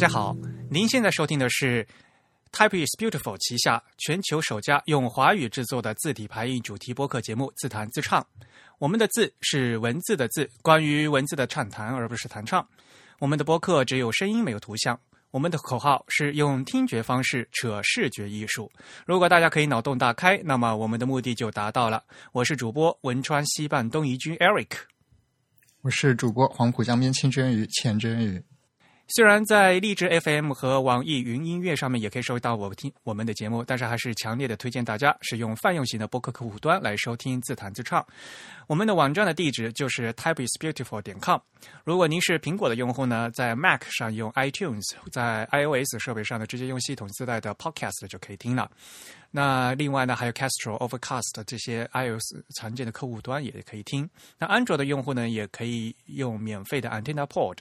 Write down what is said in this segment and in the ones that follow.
大家好，您现在收听的是 Type is Beautiful 旗下全球首家用华语制作的字体排印主题播客节目《自弹自唱》。我们的字是文字的字，关于文字的畅谈，而不是弹唱。我们的播客只有声音，没有图像。我们的口号是用听觉方式扯视觉艺术。如果大家可以脑洞大开，那么我们的目的就达到了。我是主播汶川西半东夷君 Eric，我是主播黄浦江边清蒸鱼钱真鱼。虽然在荔枝 FM 和网易云音乐上面也可以收到我听我们的节目，但是还是强烈的推荐大家使用泛用型的播客客户端来收听自弹自唱。我们的网站的地址就是 typeisbeautiful 点 com。如果您是苹果的用户呢，在 Mac 上用 iTunes，在 iOS 设备上呢，直接用系统自带的 Podcast 就可以听了。那另外呢，还有 Castro、Overcast 这些 iOS 常见的客户端也可以听。那安卓的用户呢，也可以用免费的 AntennaPod。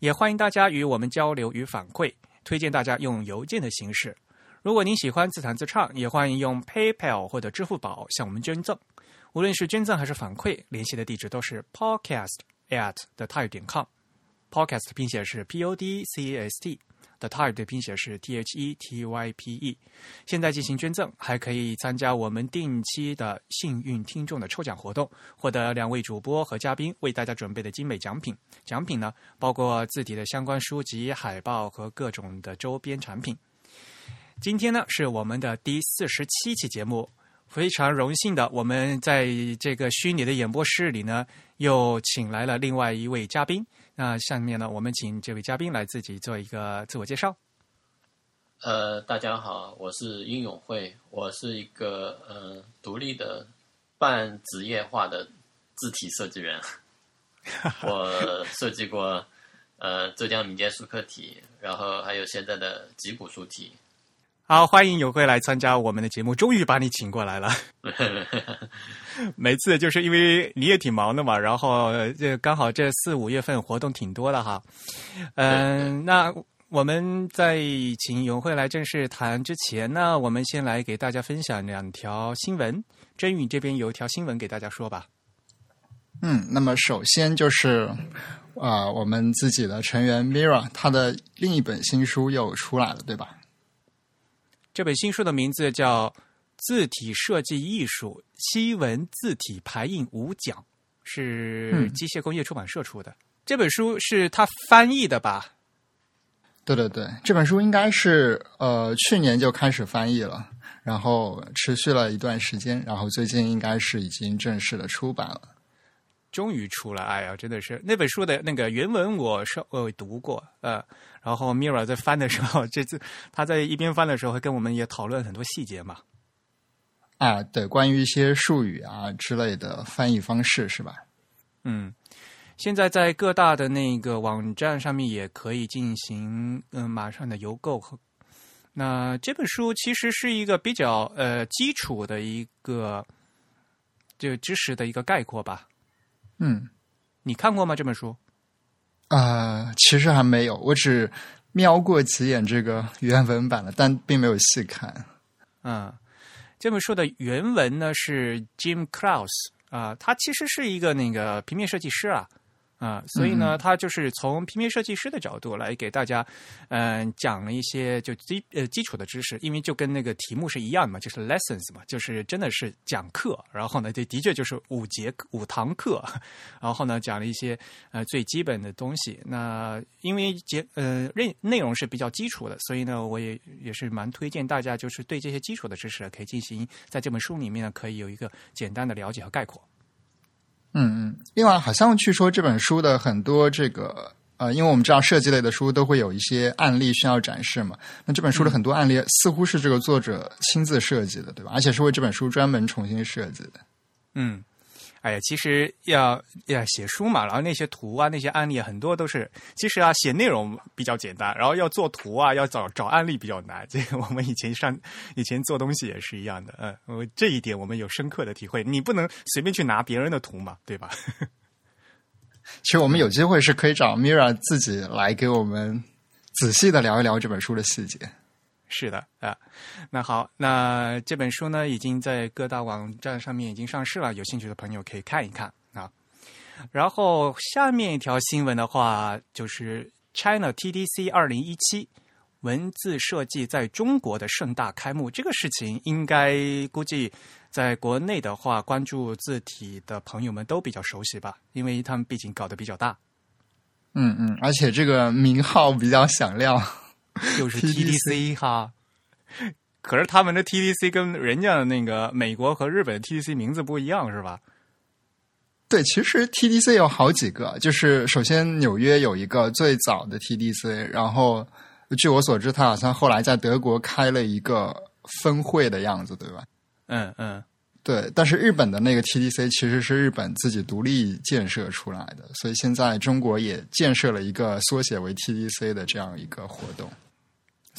也欢迎大家与我们交流与反馈，推荐大家用邮件的形式。如果您喜欢自弹自唱，也欢迎用 PayPal 或者支付宝向我们捐赠。无论是捐赠还是反馈，联系的地址都是 podcast at the time 点 com。Podcast 拼写是 P O D C A S T。The Type 的拼写是 T H E T Y P E，现在进行捐赠，还可以参加我们定期的幸运听众的抽奖活动，获得两位主播和嘉宾为大家准备的精美奖品。奖品呢，包括字体的相关书籍、海报和各种的周边产品。今天呢，是我们的第四十七期节目，非常荣幸的，我们在这个虚拟的演播室里呢，又请来了另外一位嘉宾。那下面呢，我们请这位嘉宾来自己做一个自我介绍。呃，大家好，我是殷永会，我是一个呃独立的半职业化的字体设计人。我设计过呃浙江民间书刻体，然后还有现在的吉普书体。好，欢迎永会来参加我们的节目，终于把你请过来了。每次就是因为你也挺忙的嘛，然后这刚好这四五月份活动挺多的哈。嗯，那我们在请永慧来正式谈之前呢，我们先来给大家分享两条新闻。真宇这边有一条新闻给大家说吧。嗯，那么首先就是啊，我们自己的成员 Mira，他的另一本新书又出来了，对吧？这本新书的名字叫。字体设计艺术西文字体排印五讲是机械工业出版社出的。这本书是他翻译的吧？对对对，这本书应该是呃去年就开始翻译了，然后持续了一段时间，然后最近应该是已经正式的出版了。终于出了，哎呀，真的是那本书的那个原文我是我读过，呃，然后 Mira 在翻的时候，这次他在一边翻的时候，会跟我们也讨论很多细节嘛。啊，对，关于一些术语啊之类的翻译方式是吧？嗯，现在在各大的那个网站上面也可以进行嗯马上的邮购和。那这本书其实是一个比较呃基础的一个就知识的一个概括吧。嗯，你看过吗？这本书？啊，其实还没有，我只瞄过几眼这个原文版了，但并没有细看。嗯。这本书的原文呢是 Jim Kraus 啊，他其实是一个那个平面设计师啊。啊，所以呢，他就是从平面设计师的角度来给大家，嗯，讲了一些就基呃基础的知识，因为就跟那个题目是一样的嘛，就是 lessons 嘛，就是真的是讲课。然后呢，这的确就是五节五堂课，然后呢，讲了一些呃最基本的东西。那因为节呃内内容是比较基础的，所以呢，我也也是蛮推荐大家，就是对这些基础的知识可以进行在这本书里面呢，可以有一个简单的了解和概括。嗯嗯，另外好像据说这本书的很多这个呃，因为我们知道设计类的书都会有一些案例需要展示嘛，那这本书的很多案例似乎是这个作者亲自设计的，对吧？而且是为这本书专门重新设计的。嗯。哎呀，其实要要写书嘛，然后那些图啊、那些案例很多都是，其实啊写内容比较简单，然后要做图啊、要找找案例比较难。这个 我们以前上以前做东西也是一样的，嗯，我这一点我们有深刻的体会。你不能随便去拿别人的图嘛，对吧？其实我们有机会是可以找 Mira 自己来给我们仔细的聊一聊这本书的细节。是的啊，那好，那这本书呢已经在各大网站上面已经上市了，有兴趣的朋友可以看一看啊。然后下面一条新闻的话，就是 China TDC 二零一七文字设计在中国的盛大开幕。这个事情应该估计在国内的话，关注字体的朋友们都比较熟悉吧，因为他们毕竟搞得比较大。嗯嗯，而且这个名号比较响亮，就是 TDC 哈。可是他们的 TDC 跟人家的那个美国和日本 TDC 名字不一样，是吧？对，其实 TDC 有好几个，就是首先纽约有一个最早的 TDC，然后据我所知，他好像后来在德国开了一个分会的样子，对吧？嗯嗯，对。但是日本的那个 TDC 其实是日本自己独立建设出来的，所以现在中国也建设了一个缩写为 TDC 的这样一个活动。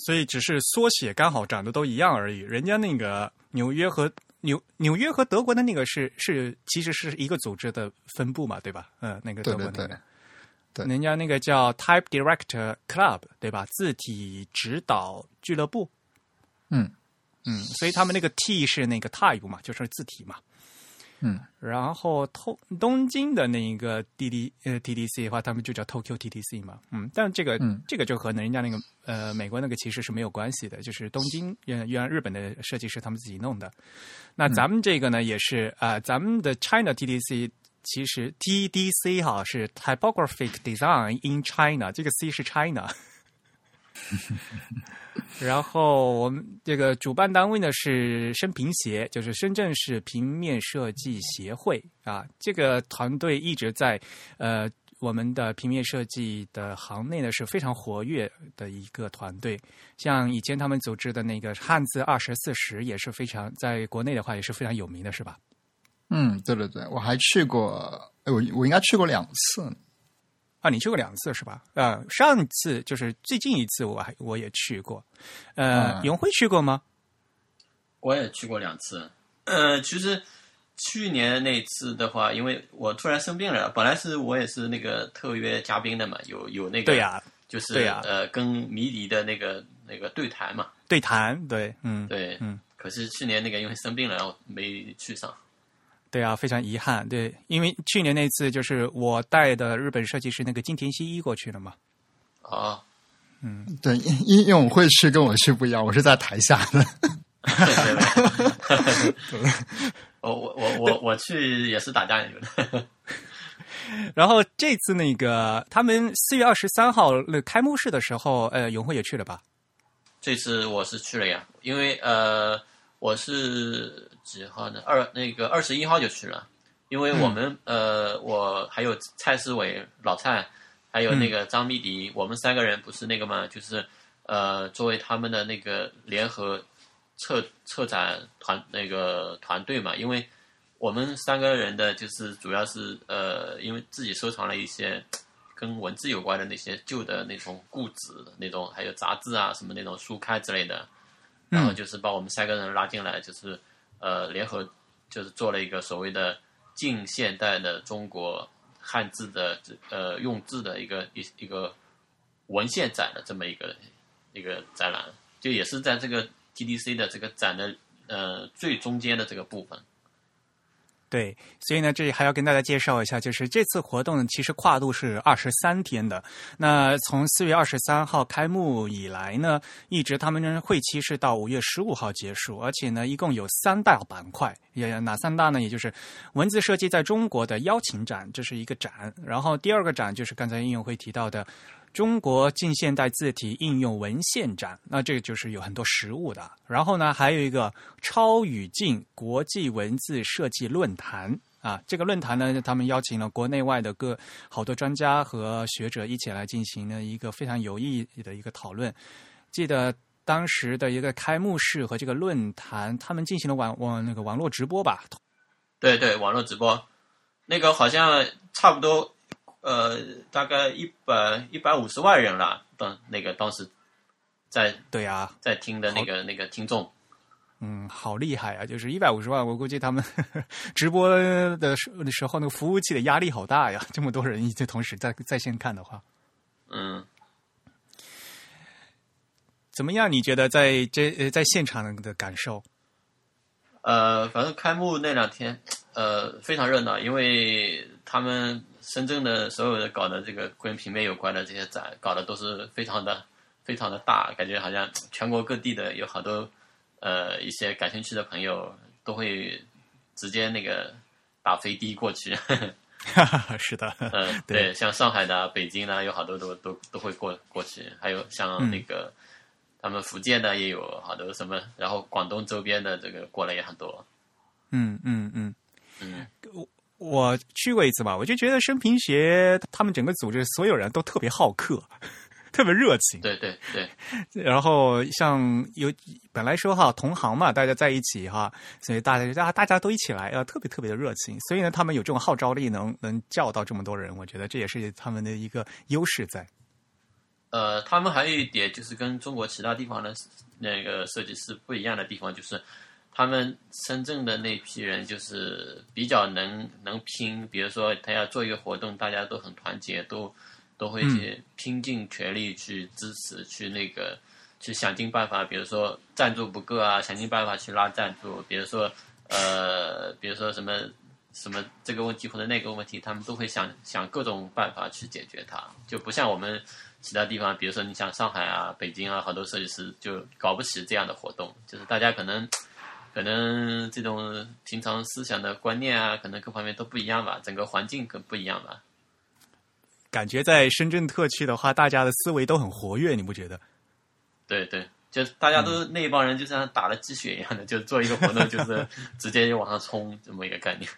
所以只是缩写刚好长得都一样而已，人家那个纽约和。纽纽约和德国的那个是是其实是一个组织的分部嘛，对吧？嗯，那个德国那个，对，人家那个叫 Type Director Club，对吧？字体指导俱乐部。嗯嗯，所以他们那个 T 是那个 Type 嘛，就是字体嘛。嗯，然后东东京的那一个 D D 呃 T D C 的话，他们就叫 Tokyo T D C 嘛。嗯，但这个嗯这个就和人家那个呃美国那个其实是没有关系的，就是东京原原来日本的设计师他们自己弄的。那咱们这个呢也是啊，咱们的 China T D C 其实 T D C 哈是 Typographic Design in China，这个 C 是 China。然后我们这个主办单位呢是深平协，就是深圳市平面设计协会啊。这个团队一直在呃我们的平面设计的行内呢是非常活跃的一个团队。像以前他们组织的那个汉字二十四十也是非常在国内的话也是非常有名的，是吧？嗯，对对对，我还去过，我我应该去过两次。啊，你去过两次是吧？呃，上次就是最近一次，我还我也去过。呃，永辉去过吗？我也去过两次。呃，其实去年那次的话，因为我突然生病了，本来是我也是那个特约嘉宾的嘛，有有那个对呀，就是对呀，呃，跟迷笛的那个那个对谈嘛，对谈，对，嗯，对，嗯。可是去年那个因为生病了，然后没去上。对啊，非常遗憾。对，因为去年那次就是我带的日本设计师那个金田西一过去了嘛。啊，嗯，对，因因为我会去跟我去不一样，我是在台下的。我我我我我去也是打酱油的。然后这次那个他们四月二十三号那开幕式的时候，呃，永辉也去了吧？这次我是去了呀，因为呃，我是。几号呢？二那个二十一号就去了，因为我们呃，我还有蔡思伟老蔡，还有那个张密迪，我们三个人不是那个嘛，就是呃，作为他们的那个联合策策展团那个团队嘛，因为我们三个人的就是主要是呃，因为自己收藏了一些跟文字有关的那些旧的那种故纸那种，还有杂志啊什么那种书刊之类的，然后就是把我们三个人拉进来，就是。呃，联合就是做了一个所谓的近现代的中国汉字的呃用字的一个一一个文献展的这么一个一个展览，就也是在这个 TDC 的这个展的呃最中间的这个部分。对，所以呢，这里还要跟大家介绍一下，就是这次活动，其实跨度是二十三天的。那从四月二十三号开幕以来呢，一直他们会期是到五月十五号结束，而且呢，一共有三大板块，也哪三大呢？也就是文字设计在中国的邀请展，这是一个展；然后第二个展就是刚才应用会提到的。中国近现代字体应用文献展，那这个就是有很多实物的。然后呢，还有一个超语境国际文字设计论坛啊，这个论坛呢，他们邀请了国内外的各好多专家和学者一起来进行了一个非常有意义的一个讨论。记得当时的一个开幕式和这个论坛，他们进行了网网那个网络直播吧？对对，网络直播，那个好像差不多。呃，大概一百一百五十万人了，当那个当时在对啊，在听的那个那个听众，嗯，好厉害啊！就是一百五十万，我估计他们 直播的时时候，那个服务器的压力好大呀，这么多人一起同时在在线看的话，嗯，怎么样？你觉得在这呃在现场的感受？呃，反正开幕那两天，呃，非常热闹，因为他们。深圳的所有的搞的这个跟平面有关的这些展，搞的都是非常的非常的大，感觉好像全国各地的有好多呃一些感兴趣的朋友都会直接那个打飞的过去。是的，嗯，对，像上海的、北京的，有好多都都都会过过去，还有像那个他们福建的也有好多什么，然后广东周边的这个过来也很多。嗯嗯嗯嗯，我我去过一次吧，我就觉得生平协他们整个组织所有人都特别好客。特别热情，对对对。然后像有本来说哈同行嘛，大家在一起哈，所以大家大大家都一起来，呃，特别特别的热情。所以呢，他们有这种号召力，能能叫到这么多人，我觉得这也是他们的一个优势在。呃，他们还有一点就是跟中国其他地方的那个设计师不一样的地方，就是他们深圳的那批人就是比较能能拼，比如说他要做一个活动，大家都很团结，都。都会去拼尽全力去支持，去那个，去想尽办法。比如说赞助不够啊，想尽办法去拉赞助。比如说，呃，比如说什么什么这个问题或者那个问题，他们都会想想各种办法去解决它。就不像我们其他地方，比如说你像上海啊、北京啊，好多设计师就搞不起这样的活动。就是大家可能可能这种平常思想的观念啊，可能各方面都不一样吧，整个环境可不一样吧。感觉在深圳特区的话，大家的思维都很活跃，你不觉得？对对，就大家都那一帮人，就像打了鸡血一样的，就做一个活动，就是直接就往上冲，这么一个概念。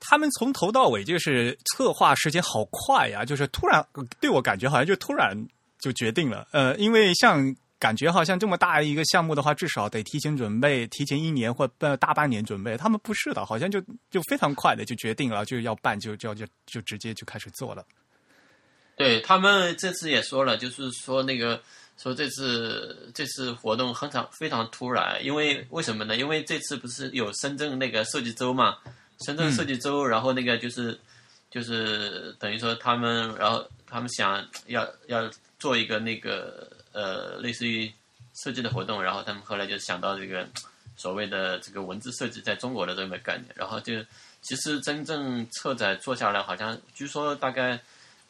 他们从头到尾就是策划时间好快呀，就是突然对我感觉好像就突然就决定了。呃，因为像感觉好像这么大一个项目的话，至少得提前准备，提前一年或半大半年准备。他们不是的，好像就就非常快的就决定了，就要办，就就就就直接就开始做了。对他们这次也说了，就是说那个说这次这次活动很常非常突然，因为为什么呢？因为这次不是有深圳那个设计周嘛，深圳设计周，然后那个就是就是等于说他们，然后他们想要要做一个那个呃类似于设计的活动，然后他们后来就想到这个 所谓的这个文字设计在中国的这么概念，然后就其实真正策展做下来，好像据说大概。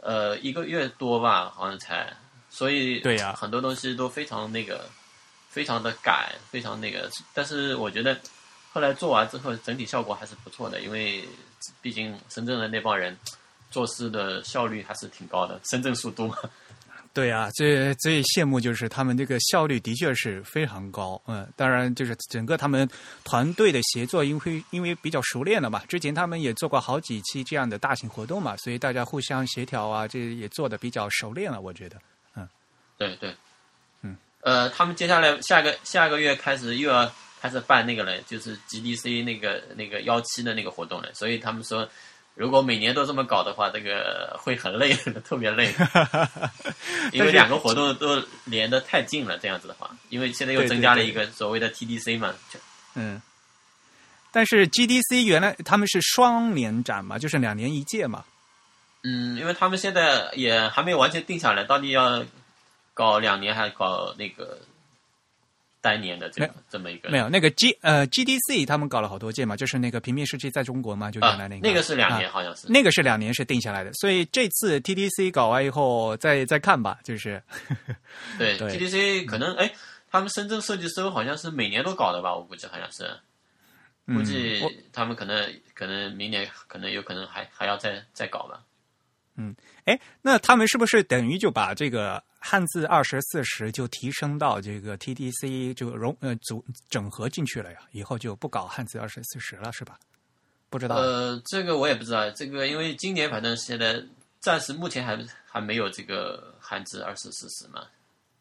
呃，一个月多吧，好像才，所以对呀，很多东西都非常那个，非常的赶，非常那个。但是我觉得后来做完之后，整体效果还是不错的，因为毕竟深圳的那帮人做事的效率还是挺高的，深圳速度。对啊，最最羡慕就是他们这个效率的确是非常高，嗯，当然就是整个他们团队的协作，因为因为比较熟练了嘛，之前他们也做过好几期这样的大型活动嘛，所以大家互相协调啊，这也做的比较熟练了，我觉得，嗯，对对，嗯，呃，他们接下来下个下个月开始又要开始办那个了，就是 GDC 那个那个幺七的那个活动了，所以他们说。如果每年都这么搞的话，这个会很累，特别累。因为两个活动都连得太近了，这样子的话，因为现在又增加了一个所谓的 TDC 嘛。嗯。但是 GDC 原来他们是双年展嘛，就是两年一届嘛。嗯，因为他们现在也还没有完全定下来，到底要搞两年还是搞那个？三年的这个这么一个没有那个 G 呃 GDC 他们搞了好多届嘛，就是那个平面设计在中国嘛，就原来那个。那个是两年好像是。那个是两年是定下来的，所以这次 TDC 搞完以后再再看吧，就是。对 TDC 可能哎，他们深圳设计周好像是每年都搞的吧，我估计好像是，估计他们可能可能明年可能有可能还还要再再搞吧。嗯，哎，那他们是不是等于就把这个汉字二十四十就提升到这个 TDC 就融呃组整合进去了呀？以后就不搞汉字二十四十了是吧？不知道。呃，这个我也不知道。这个因为今年反正现在暂时目前还还没有这个汉字二十四十嘛。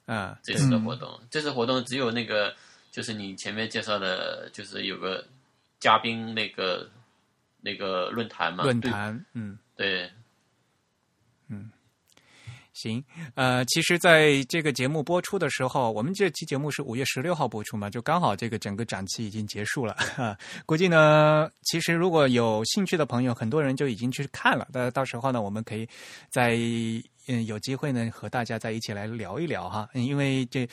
嗯，这次的活动，这次活动只有那个就是你前面介绍的，就是有个嘉宾那个那个论坛嘛。论坛，嗯，对。行，呃，其实，在这个节目播出的时候，我们这期节目是五月十六号播出嘛，就刚好这个整个展期已经结束了。估计呢，其实如果有兴趣的朋友，很多人就已经去看了。那到时候呢，我们可以在嗯有机会呢和大家在一起来聊一聊哈。因为这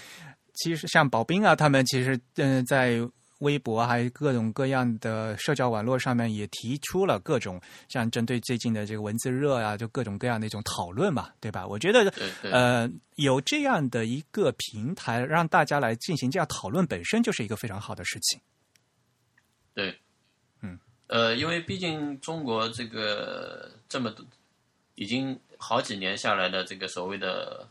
其实像宝斌啊，他们其实嗯在微博还有各种各样的社交网络上面也提出了各种像针对最近的这个文字热啊，就各种各样的一种讨论嘛，对吧？我觉得呃有这样的一个平台让大家来进行这样讨论，本身就是一个非常好的事情。对，嗯，呃，因为毕竟中国这个这么多已经好几年下来的这个所谓的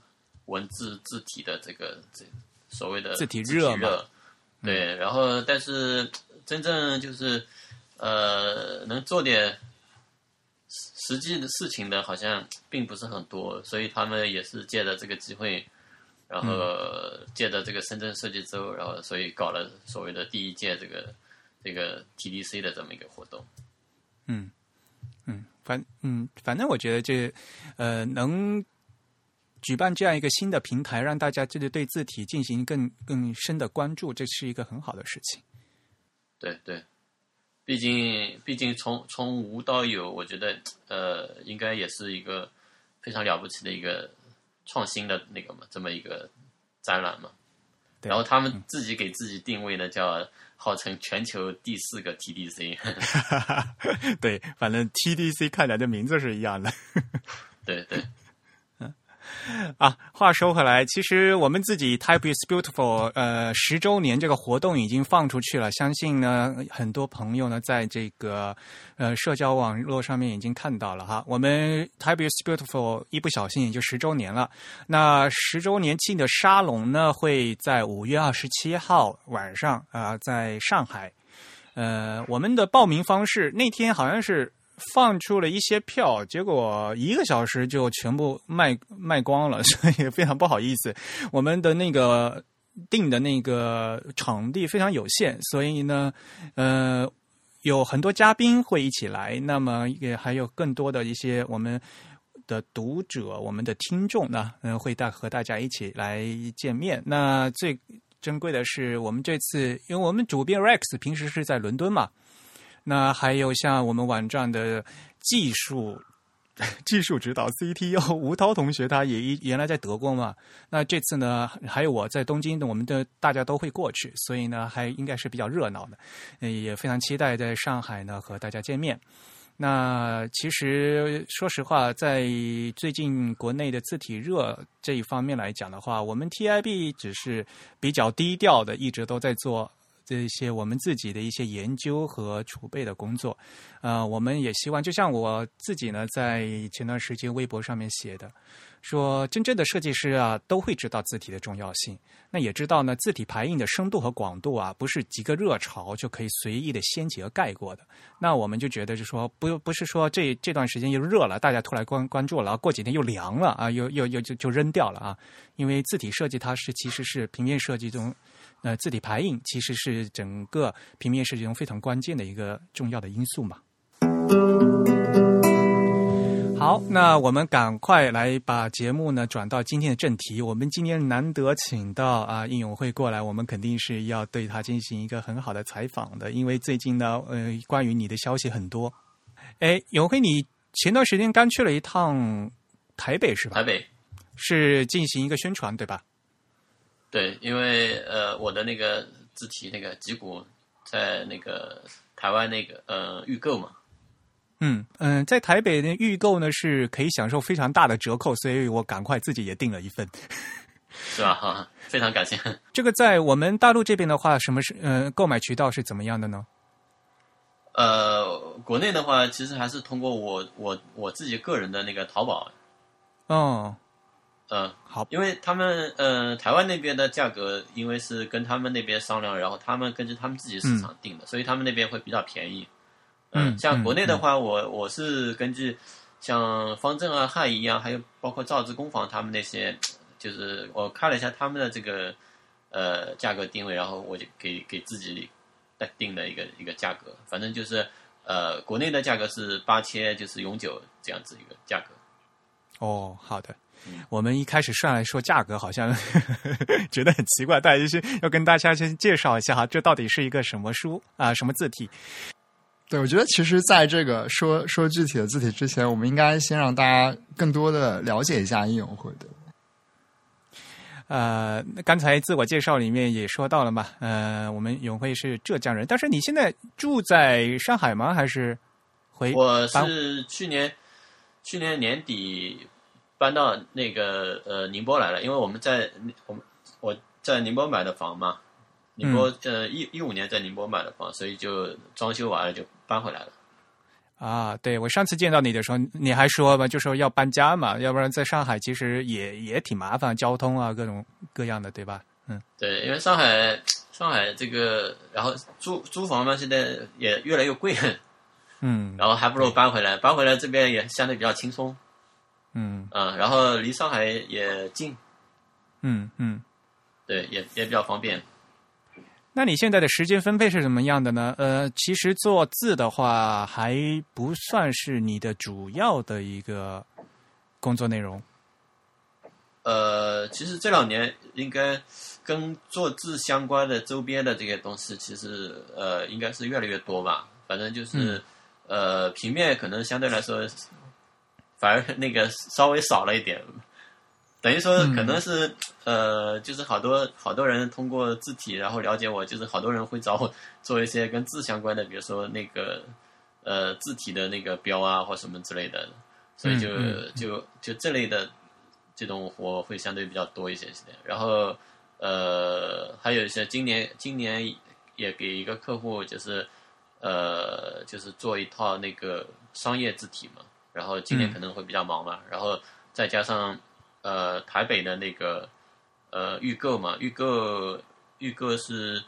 文字字体的这个这所谓的字体热嘛。对，然后但是真正就是呃能做点实际的事情的，好像并不是很多，所以他们也是借着这个机会，然后借着这个深圳设计周，然后所以搞了所谓的第一届这个这个 TDC 的这么一个活动。嗯嗯，反嗯反正我觉得这呃能。举办这样一个新的平台，让大家就是对字体进行更更深的关注，这是一个很好的事情。对对，毕竟毕竟从从无到有，我觉得呃，应该也是一个非常了不起的一个创新的那个嘛，这么一个展览嘛。然后他们自己给自己定位呢，叫号称全球第四个 TDC。对，反正 TDC 看起来的名字是一样的。对 对。啊，话说回来，其实我们自己 Type is Beautiful，呃，十周年这个活动已经放出去了，相信呢，很多朋友呢，在这个呃社交网络上面已经看到了哈。我们 Type is Beautiful 一不小心也就十周年了，那十周年庆的沙龙呢，会在五月二十七号晚上啊，在上海。呃，我们的报名方式那天好像是。放出了一些票，结果一个小时就全部卖卖光了，所以非常不好意思。我们的那个定的那个场地非常有限，所以呢，呃，有很多嘉宾会一起来，那么也还有更多的一些我们的读者、我们的听众呢，嗯，会带和大家一起来见面。那最珍贵的是，我们这次因为我们主编 Rex 平时是在伦敦嘛。那还有像我们网站的技术技术指导 CTO 吴涛同学，他也一原来在德国嘛。那这次呢，还有我在东京，我们的大家都会过去，所以呢，还应该是比较热闹的。也非常期待在上海呢和大家见面。那其实说实话，在最近国内的字体热这一方面来讲的话，我们 TIB 只是比较低调的，一直都在做。这些我们自己的一些研究和储备的工作，呃，我们也希望，就像我自己呢，在前段时间微博上面写的，说真正的设计师啊，都会知道字体的重要性，那也知道呢，字体排印的深度和广度啊，不是几个热潮就可以随意的掀起和盖过的。那我们就觉得，就说不不是说这这段时间又热了，大家突然关关注了，过几天又凉了啊，又又又就就扔掉了啊，因为字体设计它是其实是平面设计中。那字体排印其实是整个平面设计中非常关键的一个重要的因素嘛。好，那我们赶快来把节目呢转到今天的正题。我们今天难得请到啊应永会过来，我们肯定是要对他进行一个很好的采访的，因为最近呢，呃，关于你的消息很多。哎，永辉，你前段时间刚去了一趟台北是吧？台北是进行一个宣传对吧？对，因为呃，我的那个字体那个脊骨在那个台湾那个呃预购嘛，嗯嗯，在台北的预购呢是可以享受非常大的折扣，所以我赶快自己也订了一份，是吧？哈，非常感谢。这个在我们大陆这边的话，什么是呃购买渠道是怎么样的呢？呃，国内的话，其实还是通过我我我自己个人的那个淘宝，哦。嗯，好，因为他们呃台湾那边的价格，因为是跟他们那边商量，然后他们根据他们自己市场定的，所以他们那边会比较便宜。嗯，像国内的话，我我是根据像方正啊、汉仪啊，还有包括造字工坊他们那些，就是我看了一下他们的这个呃价格定位，然后我就给给自己定的一个一个价格，反正就是呃国内的价格是八千，就是永久这样子一个价格。哦，好的。我们一开始上来说价格，好像 觉得很奇怪，大家是要跟大家先介绍一下哈，这到底是一个什么书啊，什么字体？对，我觉得其实在这个说说具体的字体之前，我们应该先让大家更多的了解一下应永会的。呃，刚才自我介绍里面也说到了嘛，呃，我们永辉是浙江人，但是你现在住在上海吗？还是回？我是去年去年年底搬到那个呃宁波来了，因为我们在我们我在宁波买的房嘛，宁波呃一一五年在宁波买的房，所以就装修完了就搬回来了。啊，对我上次见到你的时候，你还说嘛，就说要搬家嘛，要不然在上海其实也也挺麻烦，交通啊各种各样的，对吧？嗯，对，因为上海上海这个，然后租租房嘛，现在也越来越贵，嗯，然后还不如搬回来，搬回来这边也相对比较轻松，嗯嗯，然后离上海也近，嗯嗯，对，也也比较方便。那你现在的时间分配是怎么样的呢？呃，其实做字的话还不算是你的主要的一个工作内容。呃，其实这两年应该跟做字相关的周边的这些东西，其实呃应该是越来越多吧。反正就是呃平面可能相对来说反而那个稍微少了一点。等于说，可能是呃，就是好多好多人通过字体，然后了解我，就是好多人会找我做一些跟字相关的，比如说那个呃字体的那个标啊，或什么之类的，所以就就就这类的这种活会相对比较多一些些。然后呃，还有一些今年今年也给一个客户，就是呃，就是做一套那个商业字体嘛，然后今年可能会比较忙嘛，然后再加上。呃，台北的那个呃预购嘛，预购预购是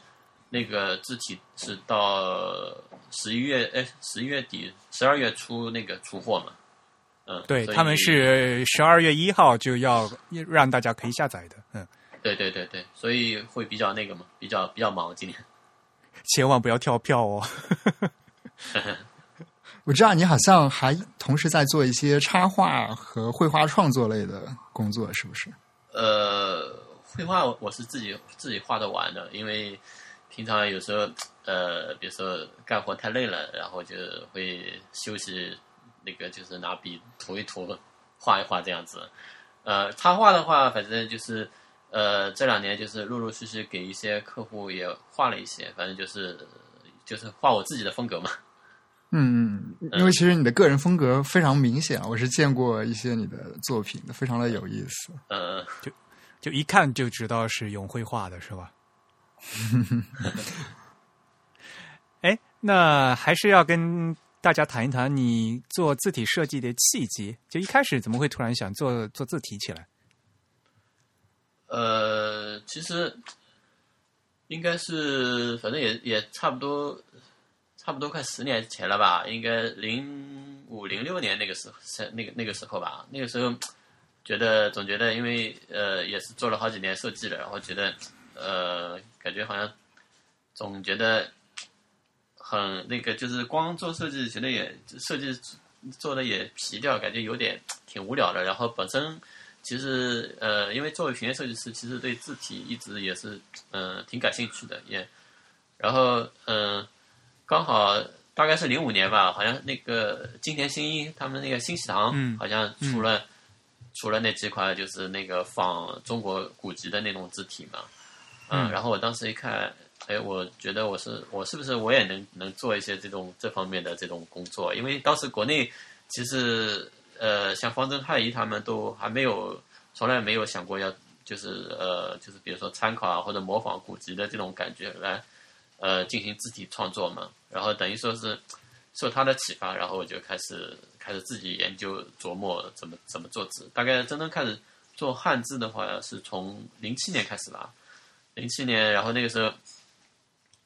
那个字体是到十一月哎十一月底十二月初那个出货嘛，嗯，对他们是十二月一号就要让大家可以下载的，嗯，对对对对，所以会比较那个嘛，比较比较忙今年，千万不要跳票哦。我知道你好像还同时在做一些插画和绘画创作类的工作，是不是？呃，绘画我是自己自己画的完的，因为平常有时候呃，比如说干活太累了，然后就会休息，那个就是拿笔涂一涂，画一画这样子。呃，插画的话，反正就是呃，这两年就是陆陆续续给一些客户也画了一些，反正就是就是画我自己的风格嘛。嗯嗯，因为其实你的个人风格非常明显，我是见过一些你的作品的，非常的有意思。呃，就就一看就知道是永辉画的，是吧？哎，那还是要跟大家谈一谈你做字体设计的契机。就一开始怎么会突然想做做字体起来？呃，其实应该是，反正也也差不多。差不多快十年前了吧，应该零五零六年那个时候，那个那个时候吧。那个时候觉得总觉得，因为呃也是做了好几年设计了，然后觉得呃感觉好像总觉得很那个，就是光做设计，觉得也设计做的也皮掉，感觉有点挺无聊的。然后本身其实呃，因为作为平面设计师，其实对字体一直也是嗯挺感兴趣的，也然后嗯。刚好大概是零五年吧，好像那个金田新一他们那个新喜堂，好像出了出了那几款，就是那个仿中国古籍的那种字体嘛。嗯，然后我当时一看，哎，我觉得我是我是不是我也能能做一些这种这方面的这种工作？因为当时国内其实呃，像方正太一他们都还没有，从来没有想过要就是呃，就是比如说参考啊或者模仿古籍的这种感觉来。呃，进行字体创作嘛，然后等于说是受他的启发，然后我就开始开始自己研究琢磨怎么怎么做字。大概真正开始做汉字的话，是从零七年开始吧。零七年，然后那个时候，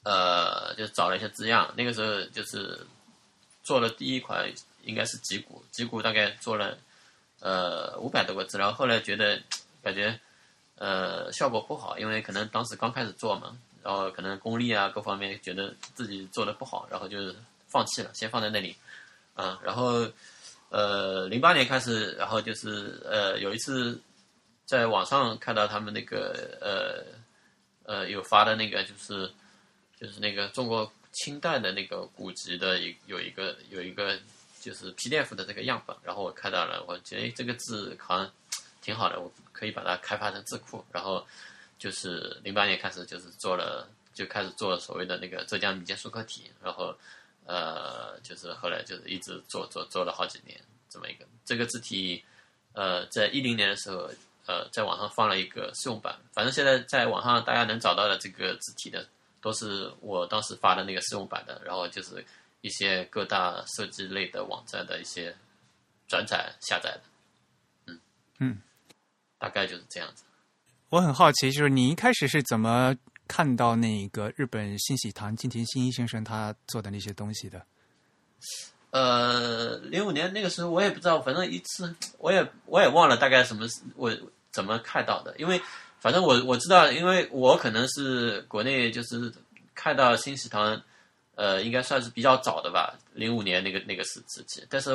呃，就找了一些字样。那个时候就是做了第一款，应该是脊骨，脊骨大概做了呃五百多个字。然后后来觉得感觉呃效果不好，因为可能当时刚开始做嘛。然后可能功力啊各方面觉得自己做的不好，然后就放弃了，先放在那里，啊，然后呃零八年开始，然后就是呃有一次在网上看到他们那个呃呃有发的那个就是就是那个中国清代的那个古籍的一有一个有一个就是 PDF 的这个样本，然后我看到了，我觉得这个字好像挺好的，我可以把它开发成字库。然后就是零八年开始就是做了，就开始做所谓的那个浙江民间书课体，然后呃，就是后来就是一直做做做了好几年这么一个这个字体，呃，在一零年的时候，呃，在网上放了一个试用版，反正现在在网上大家能找到的这个字体的，都是我当时发的那个试用版的，然后就是一些各大设计类的网站的一些转载下载的，嗯。嗯，大概就是这样子。我很好奇，就是你一开始是怎么看到那个日本新喜堂金田新一先生他做的那些东西的？呃，零五年那个时候我也不知道，反正一次我也我也忘了大概什么我怎么看到的，因为反正我我知道，因为我可能是国内就是看到新喜堂，呃，应该算是比较早的吧，零五年那个那个时时期，但是。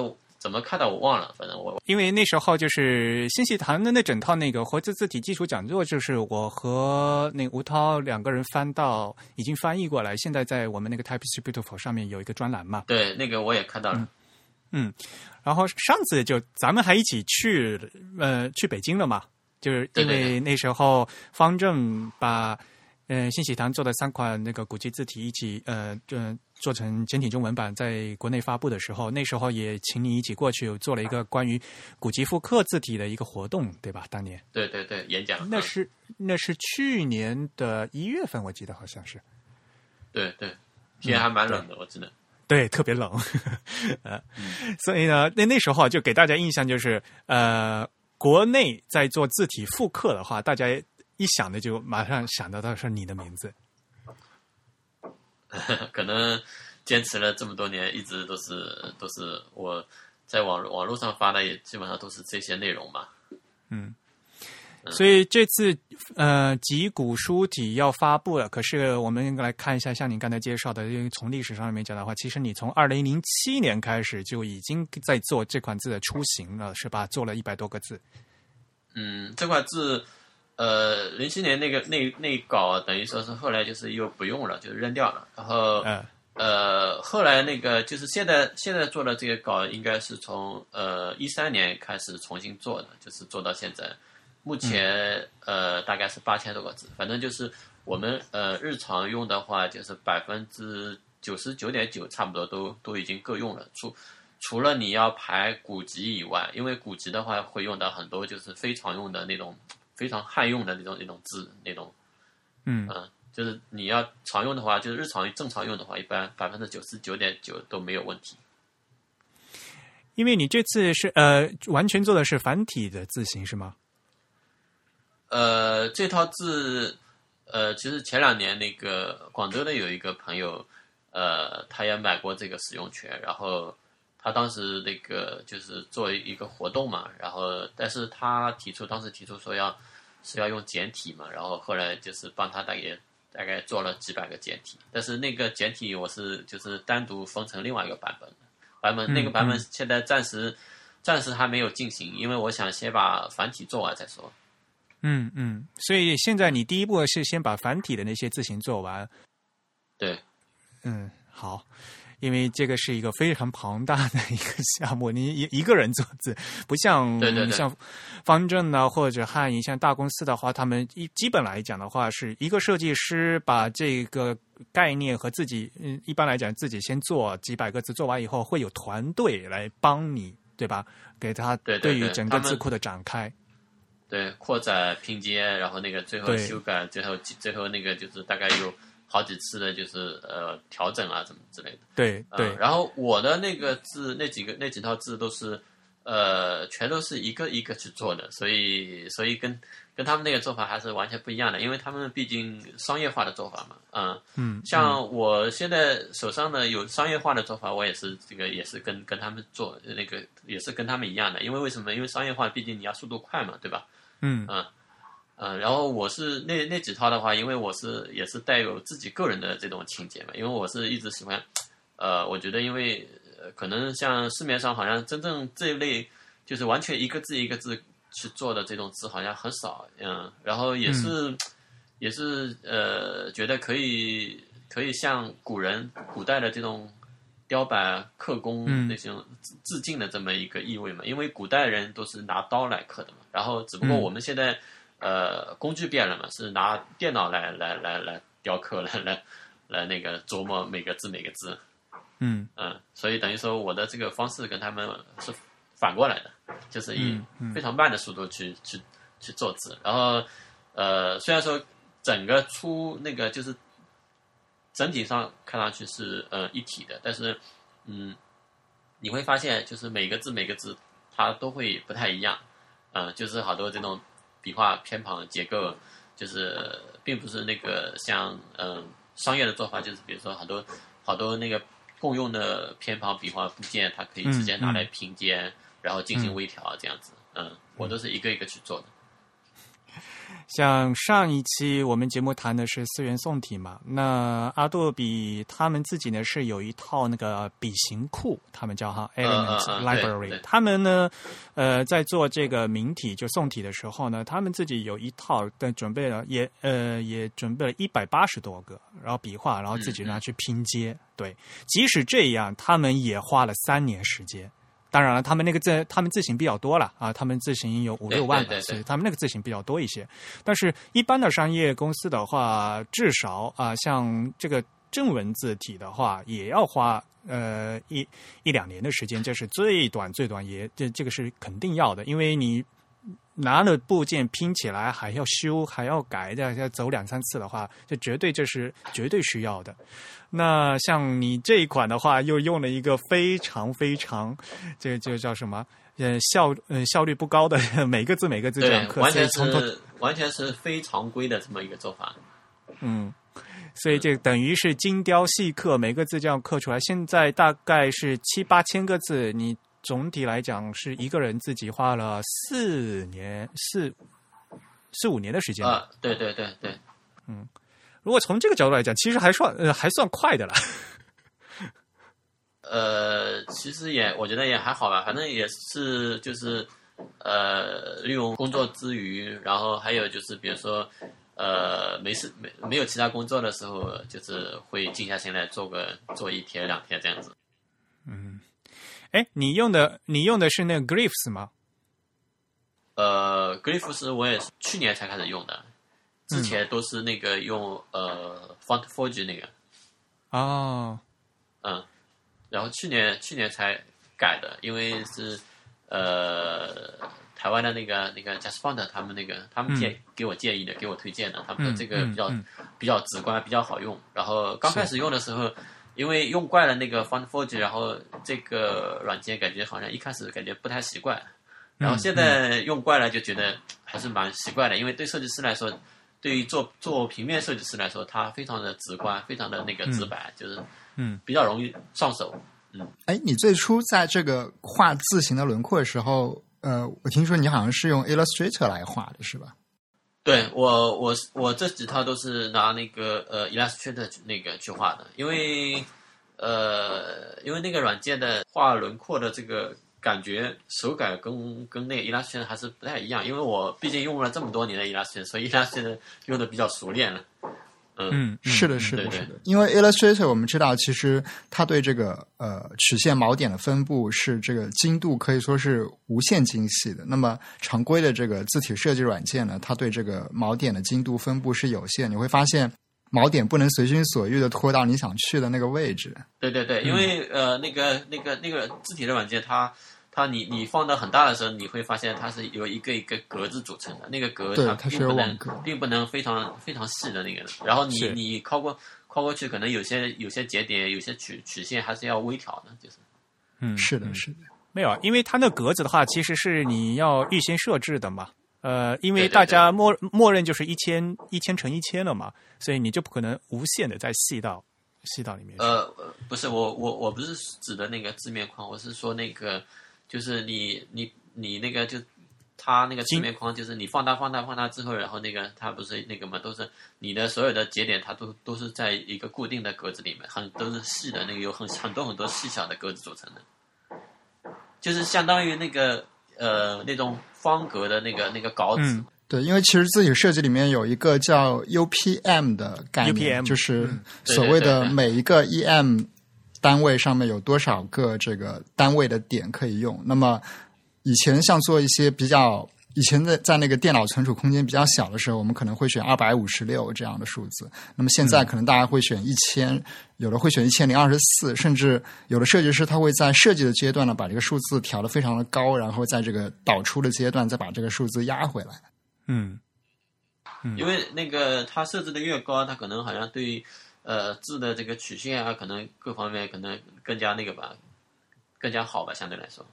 怎么看到我忘了，反正我因为那时候就是新喜堂的那整套那个活字字体基础讲座，就是我和那吴涛两个人翻到已经翻译过来，现在在我们那个 Type is Beautiful 上面有一个专栏嘛。对，那个我也看到了。嗯，然后上次就咱们还一起去呃去北京了嘛，就是因为那时候方正把嗯新喜堂做的三款那个古籍字体一起呃嗯。做成简体中文版，在国内发布的时候，那时候也请你一起过去做了一个关于古籍复刻字体的一个活动，对吧？当年，对对对，演讲，那是那是去年的一月份，我记得好像是。对对，天还蛮冷的，我记得。对，特别冷。呃，所以呢，那那时候就给大家印象就是，呃，国内在做字体复刻的话，大家一想的就马上想到的是你的名字。可能坚持了这么多年，一直都是都是我在网网络上发的，也基本上都是这些内容嘛。嗯，所以这次呃，集古书体要发布了。可是我们来看一下，像你刚才介绍的，因为从历史上面讲的话，其实你从二零零七年开始就已经在做这款字的雏形了，是吧？做了一百多个字。嗯，这款字。呃，零七年那个那那稿等于说是后来就是又不用了，就扔掉了。然后，呃，后来那个就是现在现在做的这个稿，应该是从呃一三年开始重新做的，就是做到现在。目前呃大概是八千多个字，反正就是我们呃日常用的话，就是百分之九十九点九差不多都都已经够用了。除除了你要排古籍以外，因为古籍的话会用到很多就是非常用的那种。非常汉用的那种那种字那种，嗯嗯，就是你要常用的话，就是日常正常用的话，一般百分之九十九点九都没有问题。因为你这次是呃完全做的是繁体的字形是吗？呃，这套字呃，其实前两年那个广州的有一个朋友，呃，他也买过这个使用权，然后。他当时那个就是做一个活动嘛，然后但是他提出当时提出说要是要用简体嘛，然后后来就是帮他大概大概做了几百个简体，但是那个简体我是就是单独分成另外一个版本版本那个版本现在暂时暂时还没有进行，因为我想先把繁体做完再说。嗯嗯，所以现在你第一步是先把繁体的那些字形做完。对，嗯，好。因为这个是一个非常庞大的一个项目，你 一一个人做字，不像像方正呢或者汉仪，像大公司的话，他们一基本来讲的话，是一个设计师把这个概念和自己，嗯，一般来讲自己先做几百个字，做完以后会有团队来帮你，对吧？给他对于整个字库的展开，对扩展拼接，然后那个最后修改，最后最后那个就是大概有。好几次的，就是呃调整啊，什么之类的。对对。然后我的那个字，那几个那几套字都是，呃，全都是一个一个去做的，所以所以跟跟他们那个做法还是完全不一样的，因为他们毕竟商业化的做法嘛，嗯嗯。像我现在手上的有商业化的做法，我也是这个也是跟跟他们做那个也是跟他们一样的，因为为什么？因为商业化毕竟你要速度快嘛，对吧？嗯嗯。嗯，然后我是那那几套的话，因为我是也是带有自己个人的这种情节嘛，因为我是一直喜欢，呃，我觉得因为可能像市面上好像真正这一类就是完全一个字一个字去做的这种字好像很少，嗯，然后也是也是呃觉得可以可以像古人古代的这种雕版刻工嗯那种致致敬的这么一个意味嘛。因为古代人都是拿刀来刻的嘛，然后只不过嗯我们现在、呃工具变了嘛，是拿电脑来来来来雕刻来来来那个琢磨每个字每个字。嗯嗯，所以等于说我的这个方式跟他们是反过来的，就是以非常慢的速度去、去去做字，然后呃，虽然说整个出那个就是整体上看上去是呃一体的，但是嗯，你会发现就是每个字每个字它都会不太一样，嗯、就是好多这种笔画偏旁结构，就是并不是那个像嗯、商业的做法，就是比如说好多好多那个共用的偏旁笔画部件，它可以直接拿来拼接，然后进行微调这样子。嗯，我都是一个一个去做的。像上一期我们节目谈的是四元宋体嘛，那阿杜比他们自己呢是有一套那个笔形库，他们叫哈 Elements Library，、对他们呢呃在做这个明体就宋体的时候呢，他们自己有一套但准备了也呃也准备了一百八十多个，然后笔画，然后自己拿去拼接。对，即使这样，他们也花了三年时间。当然了，他们那个字，他们字形比较多了啊，他们字形有五六万吧，对对对所以他们那个字形比较多一些。但是，一般的商业公司的话，至少啊、像这个正文字体的话，也要花呃一一两年的时间，这是最短最短也这这个是肯定要的，因为你拿了部件拼起来还要修还要改再，要走两三次的话，这绝对这是绝对需要的。那像你这一款的话，又用了一个非常非常这个就叫什么？呃，效呃效率不高的 每个字每个字这样对，刻，完全是完全是非常规的这么一个做法。嗯，所以这等于是精雕细刻，每个字这样刻出来。现在大概是七八千个字，你总体来讲是一个人自己花了四年四四五年的时间吧。啊，对对对对，嗯如果从这个角度来讲，其实还算呃还算快的了。呃，其实也我觉得也还好吧，反正也是就是呃，利用工作之余，然后还有就是比如说呃，没事没没有其他工作的时候，就是会静下心来做个做一天两天这样子。哎，你用的你用的是那个 Griffs 吗？呃 GRIEF 是我也是去年才开始用的，之前都是那个用呃 FontForge 那个，哦，嗯，然后去年去年才改的，因为是呃台湾的那个那个 JustFont 他们那个他们建、给我建议的，给我推荐的，他们说嗯这个比较、比较直观，比较好用。然后刚开始用的时候，因为用惯了那个 FontForge，然后这个软件感觉好像一开始感觉不太习惯，然后现在用惯了就觉得还是蛮习惯的，因为对设计师来说。对于做做平面设计师来说，它非常的直观，非常的那个直白，就是嗯比较容易上手。嗯哎，你最初在这个画字形的轮廓的时候，呃，我听说你好像是用 Illustrator 来画的，是吧？对我，我我这几套都是拿那个呃 Illustrator 那个去画的，因为呃，因为那个软件的画轮廓的这个感觉手感跟跟那个 Illustrator 还是不太一样，因为我毕竟用了这么多年的 Illustrator，所以 Illustrator 用的比较熟练了。嗯，是的，是的，是的。因为 Illustrator 我们知道，其实它对这个呃曲线锚点的分布是这个精度可以说是无限精细的。那么常规的这个字体设计软件呢，它对这个锚点的精度分布是有限。你会发现锚点不能随心所欲的拖到你想去的那个位置。对对对，因为呃那个那个那个字体的软件它。它你你放到很大的时候，你会发现它是由一个一个格子组成的，那个格它对它是并不能并不能非常非常细的那个，然后你你靠过靠过去，可能有些有些节点有些曲曲线还是要微调的，就是嗯是的，嗯是的。没有，因为它那格子的话，其实是你要预先设置的嘛。呃，因为大家默默认就是一千一千乘一千了嘛，所以你就不可能无限的再细到细到里面呃不是我我我不是指的那个字面框，我是说那个就是你你你那个就它那个字经面框就是你放大放大放大之后，然后那个它不是那个嘛，都是你的所有的节点，它都都是在一个固定的格子里面，很都是细的那个有很很多很多细小的格子组成的，就是相当于那个呃那种方格的那个那个稿纸。嗯对，因为其实字体设计里面有一个叫 UPM 的概念 UPM 就是所谓的每一个 EM 单位上面有多少个这个单位的点可以用。那么以前像做一些比较。以前在在那个电脑存储空间比较小的时候，我们可能会选二百五十六这样的数字。那么现在可能大家会选一千，有的会选一千零二十四，甚至有的设计师他会在设计的阶段呢把这个数字调得非常的高，然后在这个导出的阶段再把这个数字压回来。嗯，因为那个它设置的越高，它可能好像对呃字的这个曲线啊，可能各方面可能更加那个吧，更加好吧，相对来说。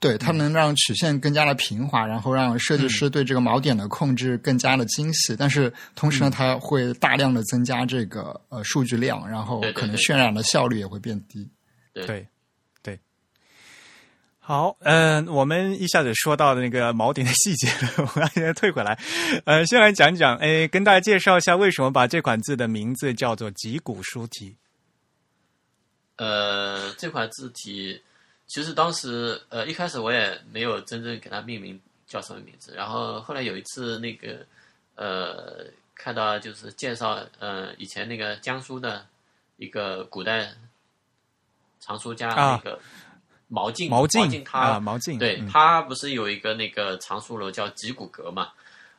对，它能让曲线更加的平滑，然后让设计师对这个锚点的控制更加的精细。但是同时呢，它会大量的增加这个呃数据量，然后可能渲染的效率也会变低。对对。好，嗯，我们一下子说到的那个锚点的细节了，我们现在退回来，呃，先来讲讲，哎，跟大家介绍一下为什么把这款字的名字叫做脊骨书体。呃，这款字体。其实当时，呃，一开始我也没有真正给它命名叫什么名字。然后后来有一次，那个，呃，看到就是介绍，呃，以前那个江苏的一个古代藏书家那个毛进，毛进他毛进，对他不是有一个那个藏书楼叫吉古阁嘛？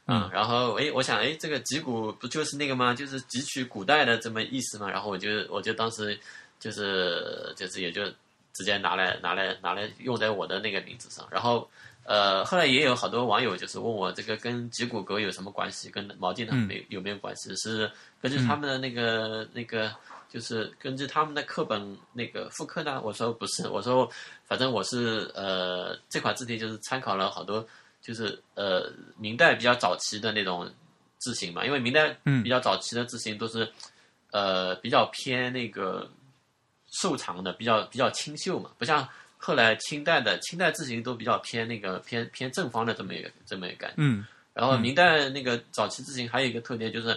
嗯，然后哎，我想哎，这个吉古不就是那个吗？就是汲取古代的这么意思嘛？然后我就我就当时就是就是也就。直接拿来拿来拿来用在我的那个名字上，然后，呃，后来也有好多网友就是问我这个跟吉古阁有什么关系，跟毛巾他们没有没有关系？是根据他们的那个那个，就是根据他们的课本那个复刻呢？我说不是，我说反正我是呃这款字体就是参考了好多，就是呃明代比较早期的那种字形嘛，因为明代比较早期的字形都是呃比较偏那个。瘦长的比较比较清秀嘛，不像后来清代的清代字形都比较偏那个偏偏正方的这么一个这么一个感觉。嗯，然后明代那个早期字形还有一个特点就是，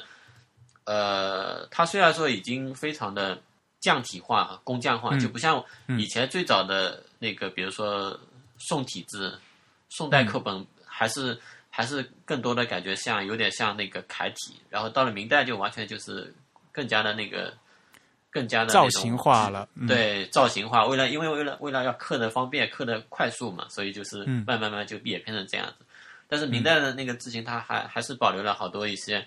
呃，它虽然说已经非常的匠体化、工匠化，就不像以前最早的那个，比如说宋体字、宋代课本，还是还是更多的感觉像有点像那个楷体。然后到了明代就完全就是更加的那个。更加的造型化了，对造型化。为了因为为了为了要刻的方便、刻的快速嘛，所以就是慢慢慢就也变成这样子。但是明代的那个字形，它还还是保留了好多一些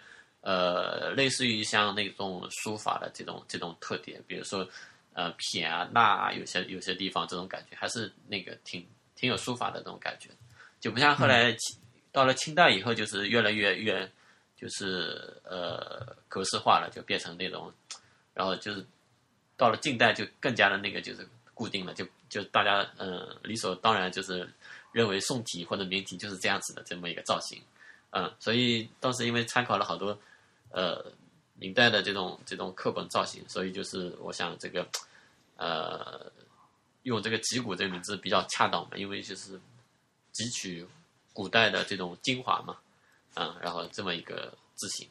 呃，类似于像那种书法的这种这种特点，比如说呃撇啊、捺啊，有些有些地方这种感觉还是那个挺挺有书法的这种感觉，就不像后来到了清代以后，就是越来越越就是呃格式化了，就变成那种，然后就是。到了近代就更加的那个就是固定了，就就大家嗯理所当然就是认为宋体或者明体就是这样子的这么一个造型，嗯，所以当时因为参考了好多呃明代的这种这种刻本造型，所以就是我想这个呃用这个脊骨这个名字比较恰当嘛，因为就是汲取古代的这种精华嘛，嗯，然后这么一个字形。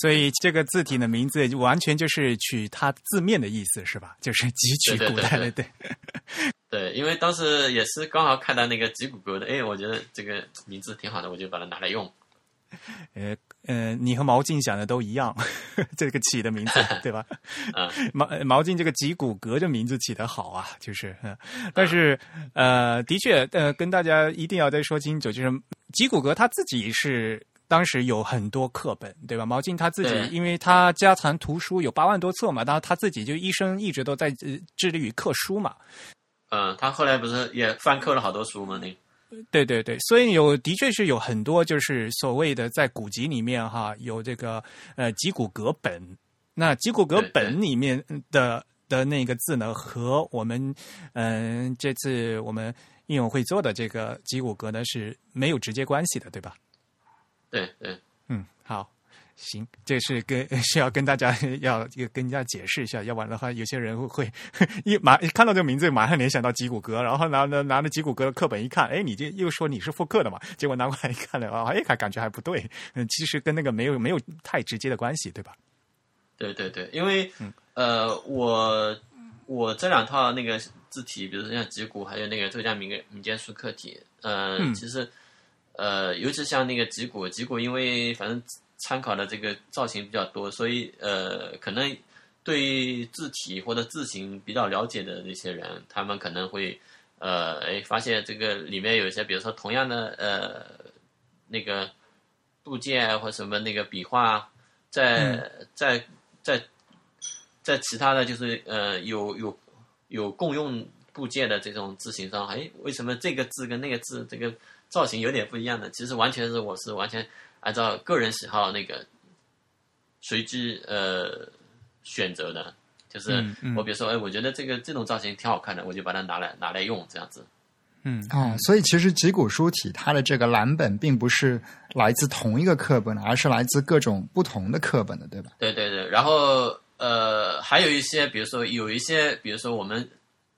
所以这个字体的名字完全就是取它字面的意思，是吧？就是汲取古代的，对。对，因为当时也是刚好看到那个吉古格的，哎，我觉得这个名字挺好的，我就把它拿来用。呃呃，你和毛巾想的都一样，这个起的名字 对吧？啊，毛毛巾这个吉古阁这名字起的好啊，就是，但是呃，的确呃，跟大家一定要再说清楚，就是吉古阁他自己是。当时有很多课本，对吧？毛巾他自己，因为他家藏图书有八万多册嘛，然后他自己就一生一直都在致力于刻书嘛。嗯，他后来不是也翻刻了好多书吗？那对对对，所以有的确是有很多就是所谓的在古籍里面哈，有这个呃吉古格本。那吉古格本里面的的那个字呢，和我们嗯这次我们应用会做的这个吉古格呢是没有直接关系的，对吧？对对，嗯，好，行，这是跟 是要跟大家要跟人家解释一下，要不然的话，有些人会会 一马看到这个名字，马上联想到吉古哥，然后拿拿拿着吉古哥的课本一看，哎，你这又说你是复刻的嘛？结果拿过来一看呢，啊，哎，还感觉还不对，嗯，其实跟那个没有没有太直接的关系，对吧？对对对，因为呃，我我这两套那个字体，比如说像吉古，还有那个浙江民民间书刻体，嗯，其实。呃，尤其像那个脊骨，脊骨因为反正参考的这个造型比较多，所以呃，可能对字体或者字形比较了解的那些人，他们可能会呃，哎，发现这个里面有一些，比如说同样的呃那个部件或什么那个笔画，在在在在其他的就是呃有有有共用部件的这种字形上，哎，为什么这个字跟那个字这个造型有点不一样呢？其实完全是我是完全按照个人喜好那个随机呃。选择的，就是我比如说，哎，我觉得这个这种造型挺好看的，我就把它拿来拿来用，这样子。嗯哦，所以其实脊骨书体它的这个蓝本并不是来自同一个课本，而是来自各种不同的课本的，对吧？对对对。然后呃，还有一些，比如说有一些，比如说我们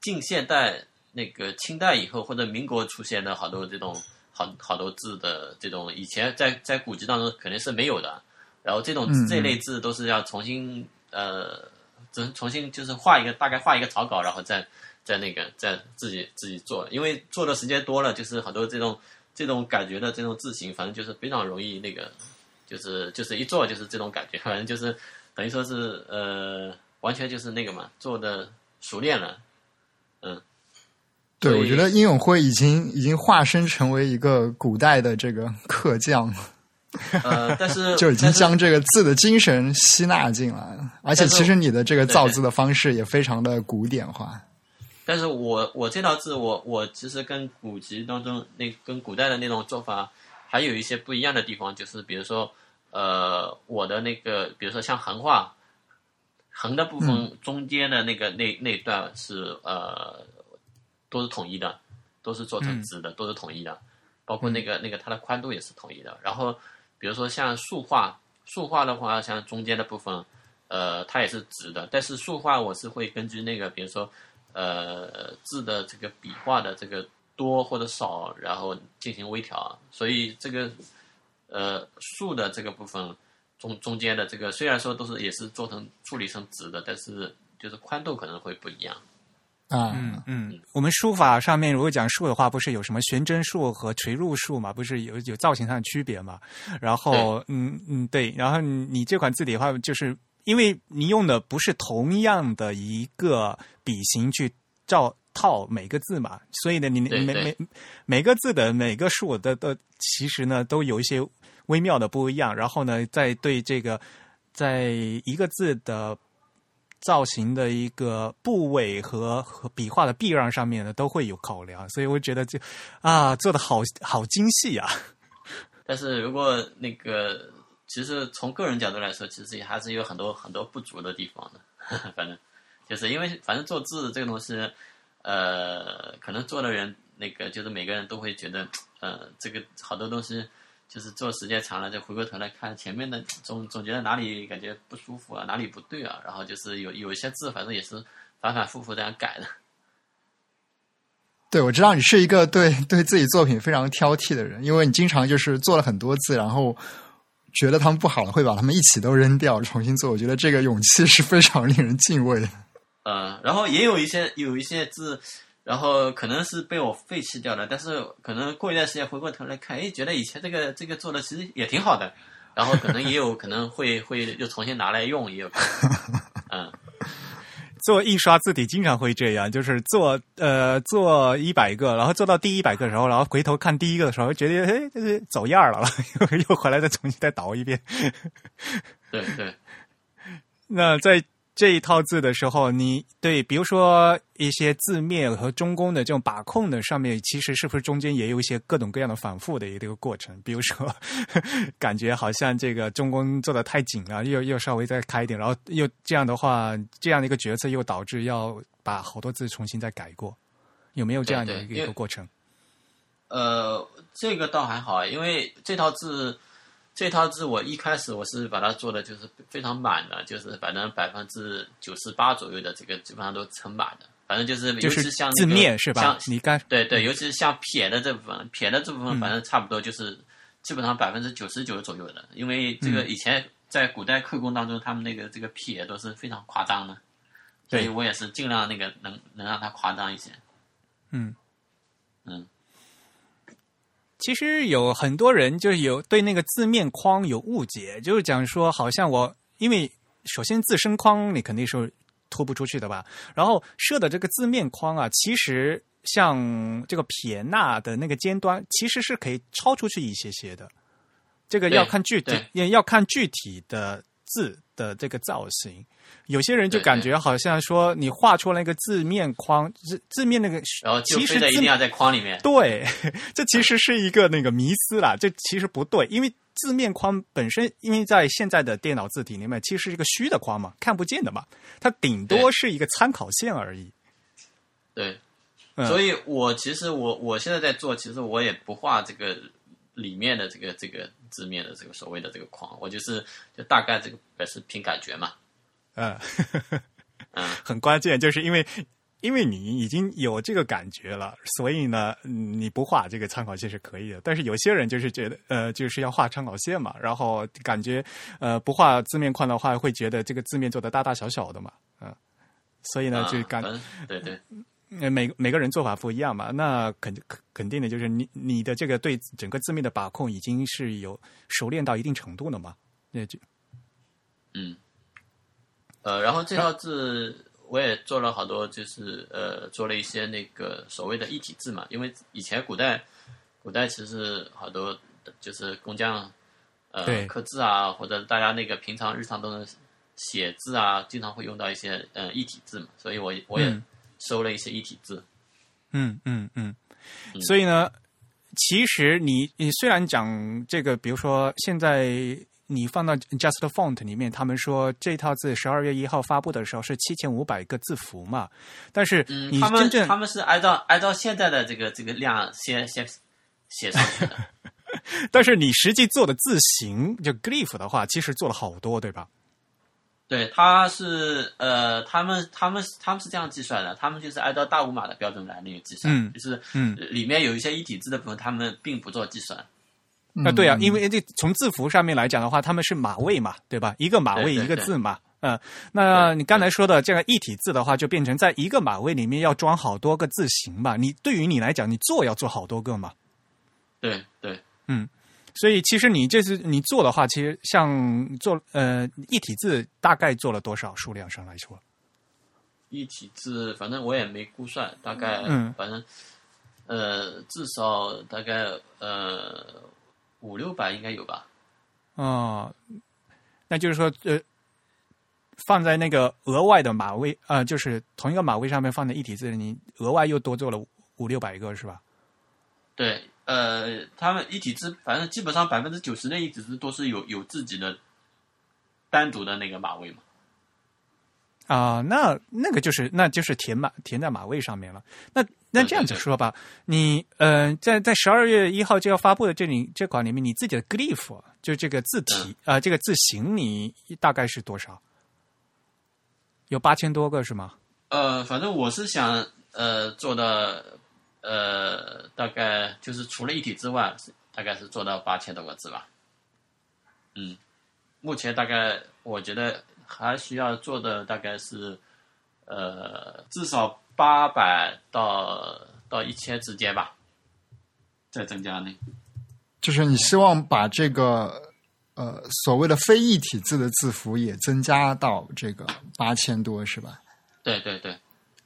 近现代那个清代以后或者民国出现的好多这种好好多字的这种，以前在在古籍当中肯定是没有的。然后这种这类字都是要重新。呃，重重新就是画一个，大概画一个草稿，然后再再那个再自己自己做，因为做的时间多了，就是很多这种这种感觉的这种字形，反正就是非常容易那个，就是就是一做就是这种感觉，反正就是等于说是呃，完全就是那个嘛，做的熟练了，嗯，对，我觉得殷永辉已经已经化身成为一个古代的这个客匠。呃，但是 就已经将这个字的精神吸纳进来了，而且其实你的这个造字的方式也非常的古典化。但是我我这套字，我我其实跟古籍当中那跟古代的那种做法还有一些不一样的地方，就是比如说，呃，我的那个，比如说像横画，横的部分中间的那个那那段是呃都是统一的，都是做成直的，都是统一的，包括那个那个它的宽度也是统一的，然后。比如说像竖画，竖画的话，像中间的部分，呃，它也是直的。但是竖画我是会根据那个，比如说，呃，字的这个笔画的这个多或者少，然后进行微调。所以这个，呃，竖的这个部分中中间的这个，虽然说都是也是做成处理成直的，但是就是宽度可能会不一样。啊，嗯嗯，我们书法上面如果讲竖的话，不是有什么悬针竖和垂入竖嘛？不是有有造型上的区别嘛？然后，嗯嗯，对，然后你这款字体的话，就是因为你用的不是同样的一个笔形去照套每个字嘛，所以呢，你每每每个字的每个数的的其实呢都有一些微妙的不一样。然后呢，在对这个在一个字的。造型的一个部位和和笔画的避让上面呢，都会有考量，所以我觉得就啊，做的好好精细啊。但是如果那个，其实从个人角度来说，其实也还是有很多很多不足的地方的。反正就是因为，反正做字这个东西，呃，可能做的人那个，就是每个人都会觉得，呃，这个好多东西。就是做时间长了，再回过头来看前面的，总总觉得哪里感觉不舒服啊，哪里不对啊，然后就是有有一些字，反正也是反反复复这样改的。对，我知道你是一个对对自己作品非常挑剔的人，因为你经常就是做了很多字，然后觉得他们不好了，会把他们一起都扔掉，重新做。我觉得这个勇气是非常令人敬畏的。呃，然后也有一些有一些字。然后可能是被我废弃掉了，但是可能过一段时间回过头来看，哎，觉得以前这个这个做的其实也挺好的，然后可能也有可能会会又重新拿来用，也有可能，嗯，做印刷字体经常会这样，就是做呃做一百个，然后做到第一百个的时候，然后回头看第一个的时候，觉得哎这是走样了，又又回来再重新再倒一遍，对对，那在。这一套字的时候，你对，比如说一些字面和中宫的这种把控的上面，其实是不是中间也有一些各种各样的反复的一个过程？比如说，感觉好像这个中宫做的太紧了，又又稍微再开一点，然后又这样的话，这样的一个决策又导致要把好多字重新再改过，有没有这样的一个过程？呃，这个倒还好，因为这套字。这套字我一开始我是把它做的就是非常满的，就是反正百分之九十八左右的这个基本上都撑满的，反正就是尤其像字面是吧？像你刚对对，尤其是像撇的这部分，撇的这部分反正差不多就是基本上百分之九十九左右的，因为这个以前在古代刻工当中，他们那个这个撇都是非常夸张的，所以我也是尽量那个能能让它夸张一些。嗯嗯。其实有很多人就是有对那个字面框有误解，就是讲说好像我因为首先自身框你肯定是拖不出去的吧？然后设的这个字面框啊，其实像这个撇捺的那个尖端，其实是可以超出去一些些的。这个要看具体，也要看具体的字的这个造型。有些人就感觉好像说你画出来一个字面框，字字面那个，然后其实一定要在框里面。对，这其实是一个那个迷思啦，这其实不对，因为字面框本身，因为在现在的电脑字体里面，其实是一个虚的框嘛，看不见的嘛，它顶多是一个参考线而已。对，所以我其实我我现在在做，其实我也不画这个里面的这个这个字面的这个所谓的这个框，我就是就大概这个也是凭感觉嘛。嗯，嗯很关键，就是因为因为你已经有这个感觉了，所以呢，你不画这个参考线是可以的。但是有些人就是觉得，呃，就是要画参考线嘛，然后感觉呃不画字面框的话，会觉得这个字面做的大大小小的嘛，嗯，所以呢，就感对对，每每个人做法不一样嘛，那肯肯肯定的就是你你的这个对整个字面的把控已经是有熟练到一定程度了嘛，那就嗯。呃，然后这套字我也做了好多，就是呃，做了一些那个所谓的一体字嘛。因为以前古代，古代其实好多就是工匠呃刻字啊，或者大家那个平常日常都能写字啊，经常会用到一些呃一体字嘛。所以我我也收了一些一体字。嗯嗯嗯。所以呢，其实你你虽然讲这个，比如说现在。你放到 Just Font 里面，他们说这套字十二月一号发布的时候是七千五百个字符嘛？但是你真正他们是按照按照现在的这个这个量先先写上去的。但是你实际做的字形就 Glyph 的话，其实做了好多，对吧？对，他是呃，他们他们他们是这样计算的，他们就是按照大五码的标准来那个计算，就是嗯，里面有一些一体字的部分，他们并不做计算。啊，对啊，因为这从字符上面来讲的话，他们是码位嘛，对吧？一个码位一个字嘛，嗯，那你刚才说的这个一体字的话，就变成在一个码位里面要装好多个字形嘛。你对于你来讲，你做要做好多个嘛。对对，嗯，所以其实你这次你做的话，其实像做呃一体字，大概做了多少数量上来说？一体字，反正我也没估算，大概嗯，反正呃，至少大概呃。五六百应该有吧？哦，那就是说，呃，放在那个额外的码位，呃，就是同一个码位上面放的一体字，你额外又多做了五六百个，是吧？对，呃，他们一体制，反正基本上百分之九十的一体制都是有有自己的单独的那个马位嘛。啊，那那个就是那就是填码填在马位上面了。那那这样子说吧，你呃，在在十二月一号就要发布的这里这款里面，你自己的 glyph 就这个字体啊，这个字形，你大概是多少？有八千多个是吗？呃，反正我是想呃做的呃，大概就是除了一体之外，大概是做到八千多个字吧。嗯，目前大概我觉得。还需要做的大概是，呃，至少八百到到一千之间吧，再增加呢。就是你希望把这个呃所谓的非一体字的字符也增加到这个八千多是吧？对对对。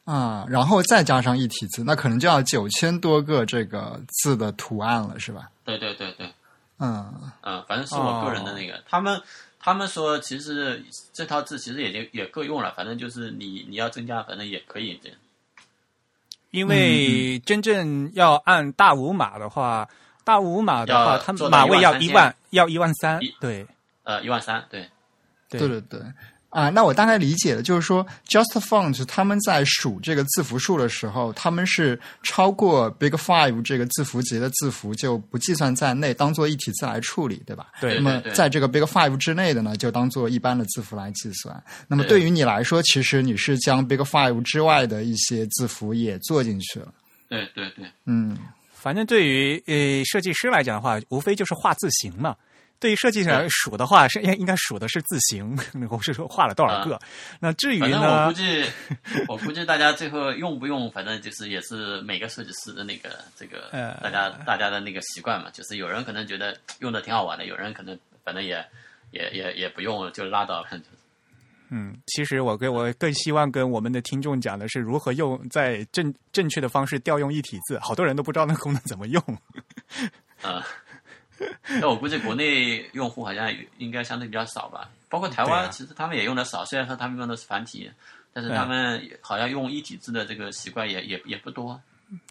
啊，然后再加上一体字，那可能就要九千多个这个字的图案了，是吧？对对对对。嗯嗯，反正是我个人的那个，他们。他们说，其实这套字其实也就也够用了，反正就是你你要增加，反正也可以这样。因为真正要按大五码的话，大五码的话，它码位要一万，要一万三，对，呃，一万三，对，对对对。啊，那我大概理解了，就是说，Just Font 他们在数这个字符数的时候，他们是超过 Big Five 这个字符集的字符就不计算在内，当做一体字来处理，对吧？对。那么在这个 Big Five 之内的呢，就当做一般的字符来计算。那么对于你来说，其实你是将 Big Five 之外的一些字符也做进去了。对对对，嗯，反正对于呃设计师来讲的话，无非就是画字形嘛。对于设计上数的话，是应应该数的是字形，我是说画了多少个。那至于呢？我估计，我估计大家最后用不用，反正就是也是每个设计师的那个这个，大家大家的那个习惯嘛。就是有人可能觉得用的挺好玩的，有人可能反正也也也也不用就拉倒了。嗯，其实我跟我更希望跟我们的听众讲的是如何用在正正确的方式调用一体字，好多人都不知道那个功能怎么用。啊，那我估计国内用户好像应该相对比较少吧，包括台湾，其实他们也用的少。虽然说他们用的是繁体，但是他们好像用一体字的这个习惯也也也不多。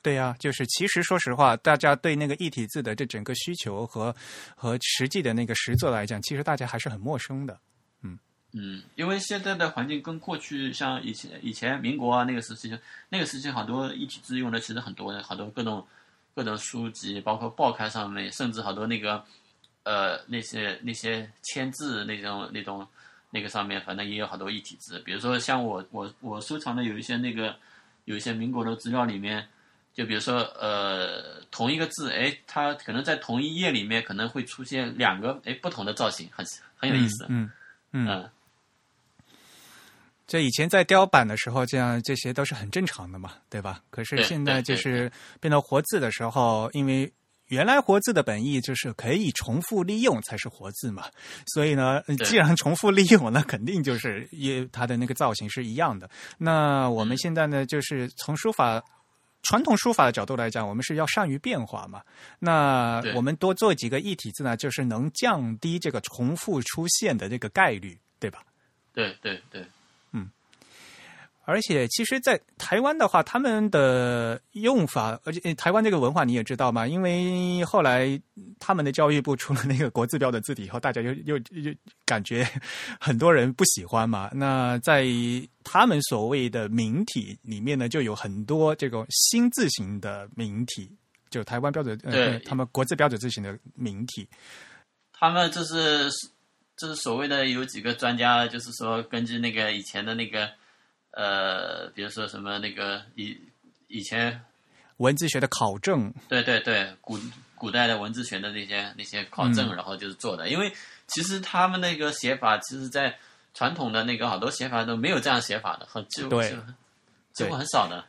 对呀，就是其实说实话，大家对那个一体字的这整个需求和和实际的那个实作来讲，其实大家还是很陌生的。嗯嗯，因为现在的环境跟过去像以前以前民国啊那个时期，那个时期好多一体字用的其实很多的，好多各种各种书籍，包括报刊上面，甚至好多那个呃那些那些签字那种那种那个上面，反正也有好多一体字。比如说像我我我收藏的有一些那个有一些民国的资料里面。就比如说，呃，同一个字，哎，它可能在同一页里面可能会出现两个，哎，不同的造型，很很有意思。嗯嗯。这以前在雕版的时候，这样这些都是很正常的嘛，对吧？可是现在就是变成活字的时候，因为原来活字的本意就是可以重复利用才是活字嘛，所以呢，既然重复利用，那肯定就是也它的那个造型是一样的。那我们现在呢，就是从书法。传统书法的角度来讲，我们是要善于变化嘛。那我们多做几个异体字呢，就是能降低这个重复出现的这个概率，对吧？对对对。而且，其实，在台湾的话，他们的用法，而且台湾这个文化你也知道嘛，因为后来他们的教育部出了那个国字标的字体以后，大家又又又感觉很多人不喜欢嘛。那在他们所谓的名体里面呢，就有很多这种新字形的名体，就台湾标准，呃，他们国字标准字形的名体。他们这是这是所谓的有几个专家，就是说根据那个以前的那个。呃，比如说什么那个以以前文字学的考证，对对对，古古代的文字学的那些那些考证，然后就是做的。因为其实他们那个写法，其实，在传统的那个好多写法都没有这样写法的，很几乎几乎很少的。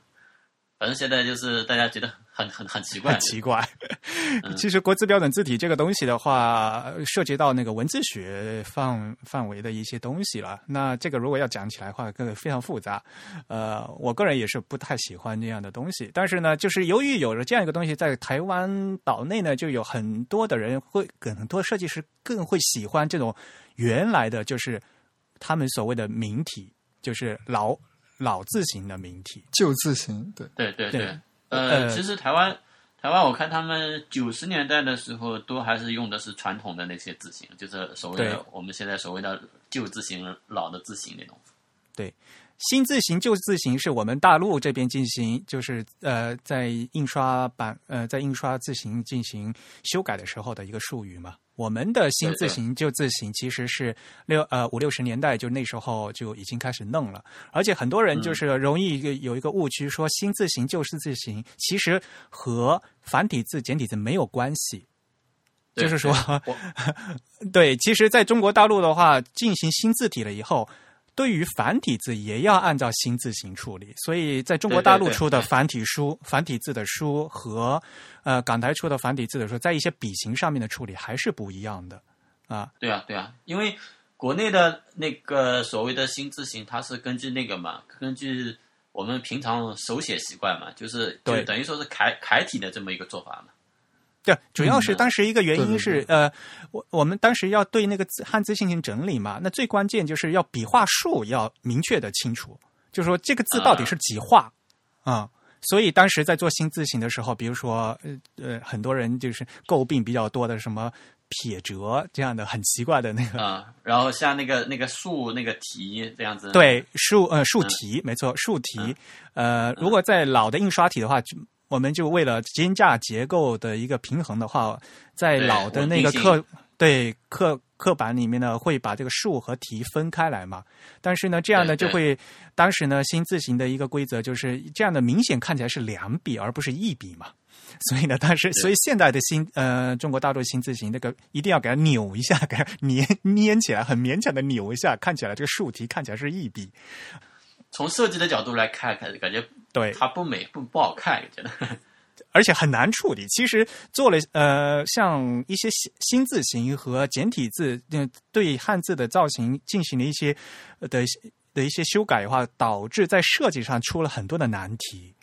反正现在就是大家觉得。很很很奇怪，很奇怪。其实国字标准字体这个东西的话，涉及到那个文字学范范围的一些东西了。那这个如果要讲起来的话，更非常复杂。呃，我个人也是不太喜欢这样的东西。但是呢，就是由于有了这样一个东西，在台湾岛内呢，就有很多的人会，很多设计师更会喜欢这种原来的就是他们所谓的名体，就是老老字型的名体，旧字型。对对对对。呃，其实台湾，台湾我看他们九十年代的时候，都还是用的是传统的那些字型，就是所谓的我们现在所谓的旧字型、老的字型那种。对，新字型、旧字型是我们大陆这边进行，就是呃，在印刷版呃，在印刷字型进行修改的时候的一个术语嘛。我们的新字形、旧字形其实是六呃五六十年代就那时候就已经开始弄了，而且很多人就是容易有一个误区，说新字形、旧字形其实和繁体字、简体字没有关系，就是说，对，其实在中国大陆的话，进行新字体了以后。对于繁体字也要按照新字形处理，所以在中国大陆出的繁体书、繁体字的书和呃港台出的繁体字的书，在一些笔形上面的处理还是不一样的啊。对啊，对啊，因为国内的那个所谓的新字形，它是根据那个嘛，根据我们平常手写习惯嘛，就是就等于说是楷楷体的这么一个做法嘛。对，主要是当时一个原因是，呃，我我们当时要对那个字汉字进行整理嘛，那最关键就是要笔画数要明确的清楚，就是说这个字到底是几画啊？所以当时在做新字形的时候，比如说，呃呃，很多人就是诟病比较多的什么撇折这样的很奇怪的那个啊，然后像那个那个竖那个题这样子，对竖呃竖题没错竖题，呃，如果在老的印刷体的话就。我们就为了金价结构的一个平衡的话，在老的那个课对课课板里面呢，会把这个数和题分开来嘛。但是呢，这样呢就会当时呢新字形的一个规则就是这样的，明显看起来是两笔而不是一笔嘛。所以呢，当时所以现代的新呃中国大陆新字形那个一定要给它扭一下，给它粘粘起来，很勉强的扭一下，看起来这个竖题看起来是一笔。从设计的角度来看，感感觉对它不美不不好看，觉得。而且很难处理。其实做了呃，像一些新新字形和简体字，嗯，对汉字的造型进行了一些的的一些修改的话，导致在设计上出了很多的难题。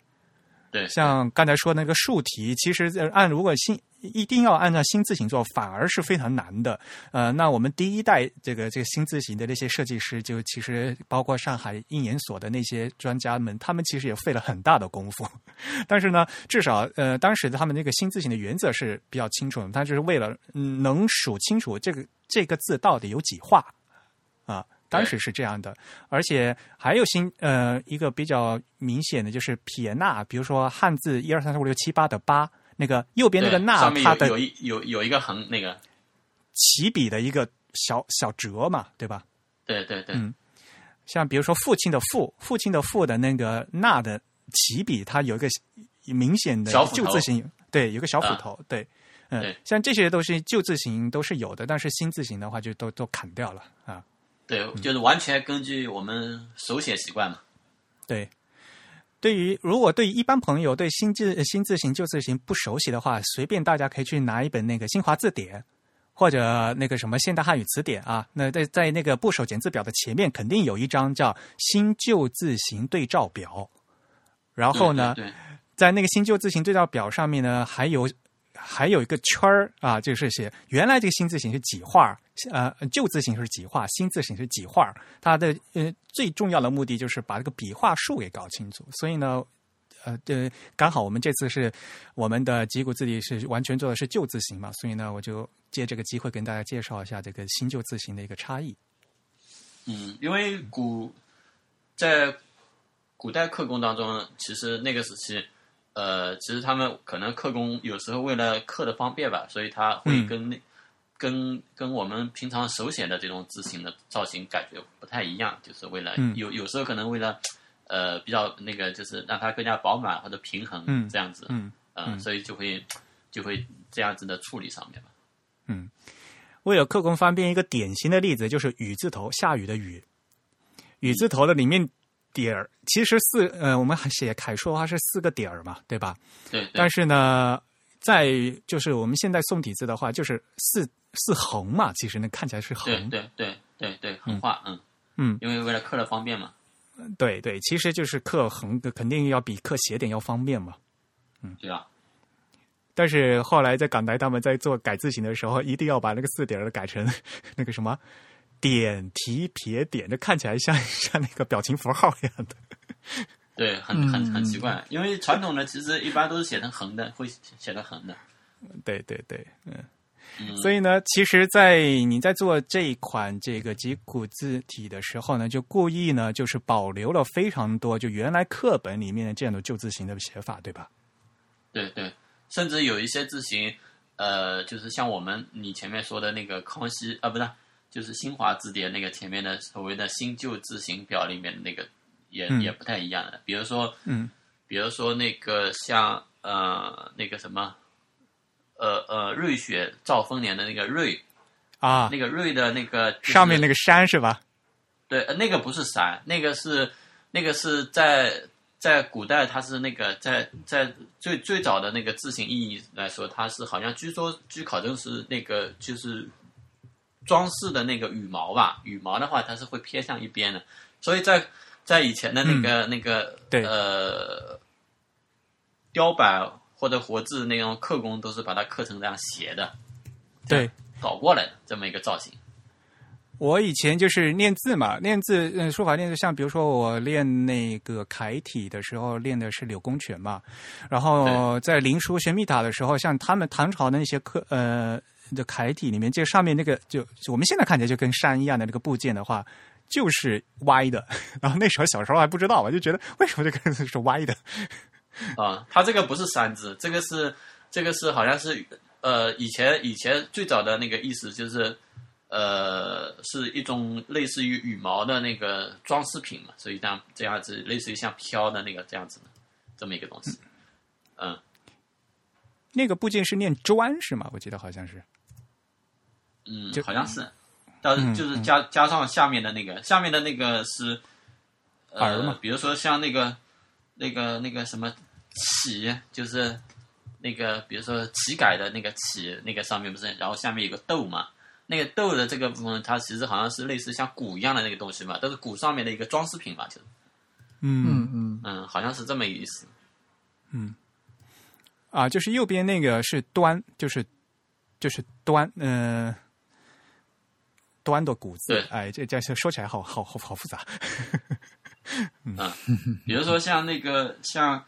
对，像刚才说那个竖题，其实按如果新一定要按照新字形做，反而是非常难的。呃，那我们第一代这个这个新字形的那些设计师，就其实包括上海印研所的那些专家们，他们其实也费了很大的功夫。但是呢，至少呃，当时他们那个新字形的原则是比较清楚的，他就是为了能数清楚这个这个字到底有几画啊。当时是这样的，而且还有新呃一个比较明显的就是撇捺，比如说汉字一二三四五六七八的八，那个右边那个捺，它的有一有有一个横那个起笔的一个小小折嘛，对吧？对对对，嗯，像比如说父亲的父，父亲的父的那个捺的起笔，它有一个明显的旧字形，对，有个小斧头，对，嗯，像这些都是旧字形都是有的，但是新字形的话就都都砍掉了啊。对，就是完全根据我们手写习惯嘛。对，对于如果对于一般朋友对新字新字形旧字形不熟悉的话，随便大家可以去拿一本那个新华字典或者那个什么现代汉语词典啊。那在在那个部首简字表的前面，肯定有一张叫新旧字形对照表。然后呢，在那个新旧字形对照表上面呢，还有。还有一个圈儿啊，就是写原来这个新字形是几画，呃，旧字形是几画，新字形是几画。它的呃最重要的目的就是把这个笔画数给搞清楚。所以呢，呃，对，刚好我们这次是我们的几股字体是完全做的是旧字形嘛，所以呢，我就借这个机会跟大家介绍一下这个新旧字形的一个差异。嗯，因为古在古代刻工当中，其实那个时期。呃，其实他们可能刻工有时候为了刻的方便吧，所以他会跟那跟跟我们平常手写的这种字形的造型感觉不太一样，就是为了有有时候可能为了呃比较那个，就是让它更加饱满或者平衡这样子，嗯，所以就会就会这样子的处理上面吧。嗯，为了刻工方便，一个典型的例子就是雨字头，下雨的雨，雨字头的里面。点儿其实四呃，我们写楷书的话是四个点儿嘛，对吧？对。但是呢，在就是我们现在宋体字的话，就是四四横嘛，其实那看起来是横。对对对对对，横画，嗯嗯，因为为了刻的方便嘛。对对，其实就是刻横肯定要比刻斜点要方便嘛。嗯，对啊。但是后来在港台他们在做改字形的时候，一定要把那个四点儿改成 那个什么。点提撇点，就看起来像 像那个表情符号一样的。对，很很很奇怪，因为传统的其实一般都是写成横的，会写成横的。对对对，嗯。所以呢，其实，在你在做这一款这个吉古字体的时候呢，就故意呢，就是保留了非常多就原来课本里面的这样的旧字形的写法，对吧？对对，甚至有一些字形，呃，就是像我们你前面说的那个康熙啊，不是。就是新华字典那个前面的所谓的新旧字形表里面的那个也也不太一样的，比如说，嗯，比如说那个像呃那个什么，呃呃瑞雪兆丰年的那个瑞啊，那个瑞的那个上面那个山是吧？对，那个不是山，那个是那个是在在古代它是那个在在最最早的那个字形意义来说，它是好像据说据考证是那个就是。装饰的那个羽毛吧，羽毛的话它是会偏向一边的，所以在在以前的那个那个呃雕版或者活字那种刻工都是把它刻成这样斜的，对，倒过来的这么一个造型。我以前就是练字嘛，练字嗯书法练字，像比如说我练那个楷体的时候练的是柳公权嘛，然后在临书学密塔的时候，像他们唐朝的那些刻呃。的楷体里面，这上面那个就我们现在看起来就跟山一样的那个部件的话，就是歪的。然后那时候小时候还不知道，我就觉得为什么这个是歪的？啊，它这个不是山字，这个是这个是好像是呃以前以前最早的那个意思就是呃是一种类似于羽毛的那个装饰品嘛，所以这样这样子类似于像飘的那个这样子的这么一个东西，嗯，那个部件是念砖是吗？我记得好像是。嗯，好像是，但是就是加加上下面的那个，下面的那个是耳嘛，比如说像那个那个那个什么起，就是那个比如说旗改的那个起，那个上面不是，然后下面有个豆嘛，那个豆的这个部分，它其实好像是类似像鼓一样的那个东西嘛，都是鼓上面的一个装饰品嘛，就。是，嗯。嗯嗯。嗯，好像是这么一个意思。嗯。啊，就是右边那个是端，就是就是端，嗯、端的谷字对，哎，这这说起来好好好好复杂。嗯。比如说像那个像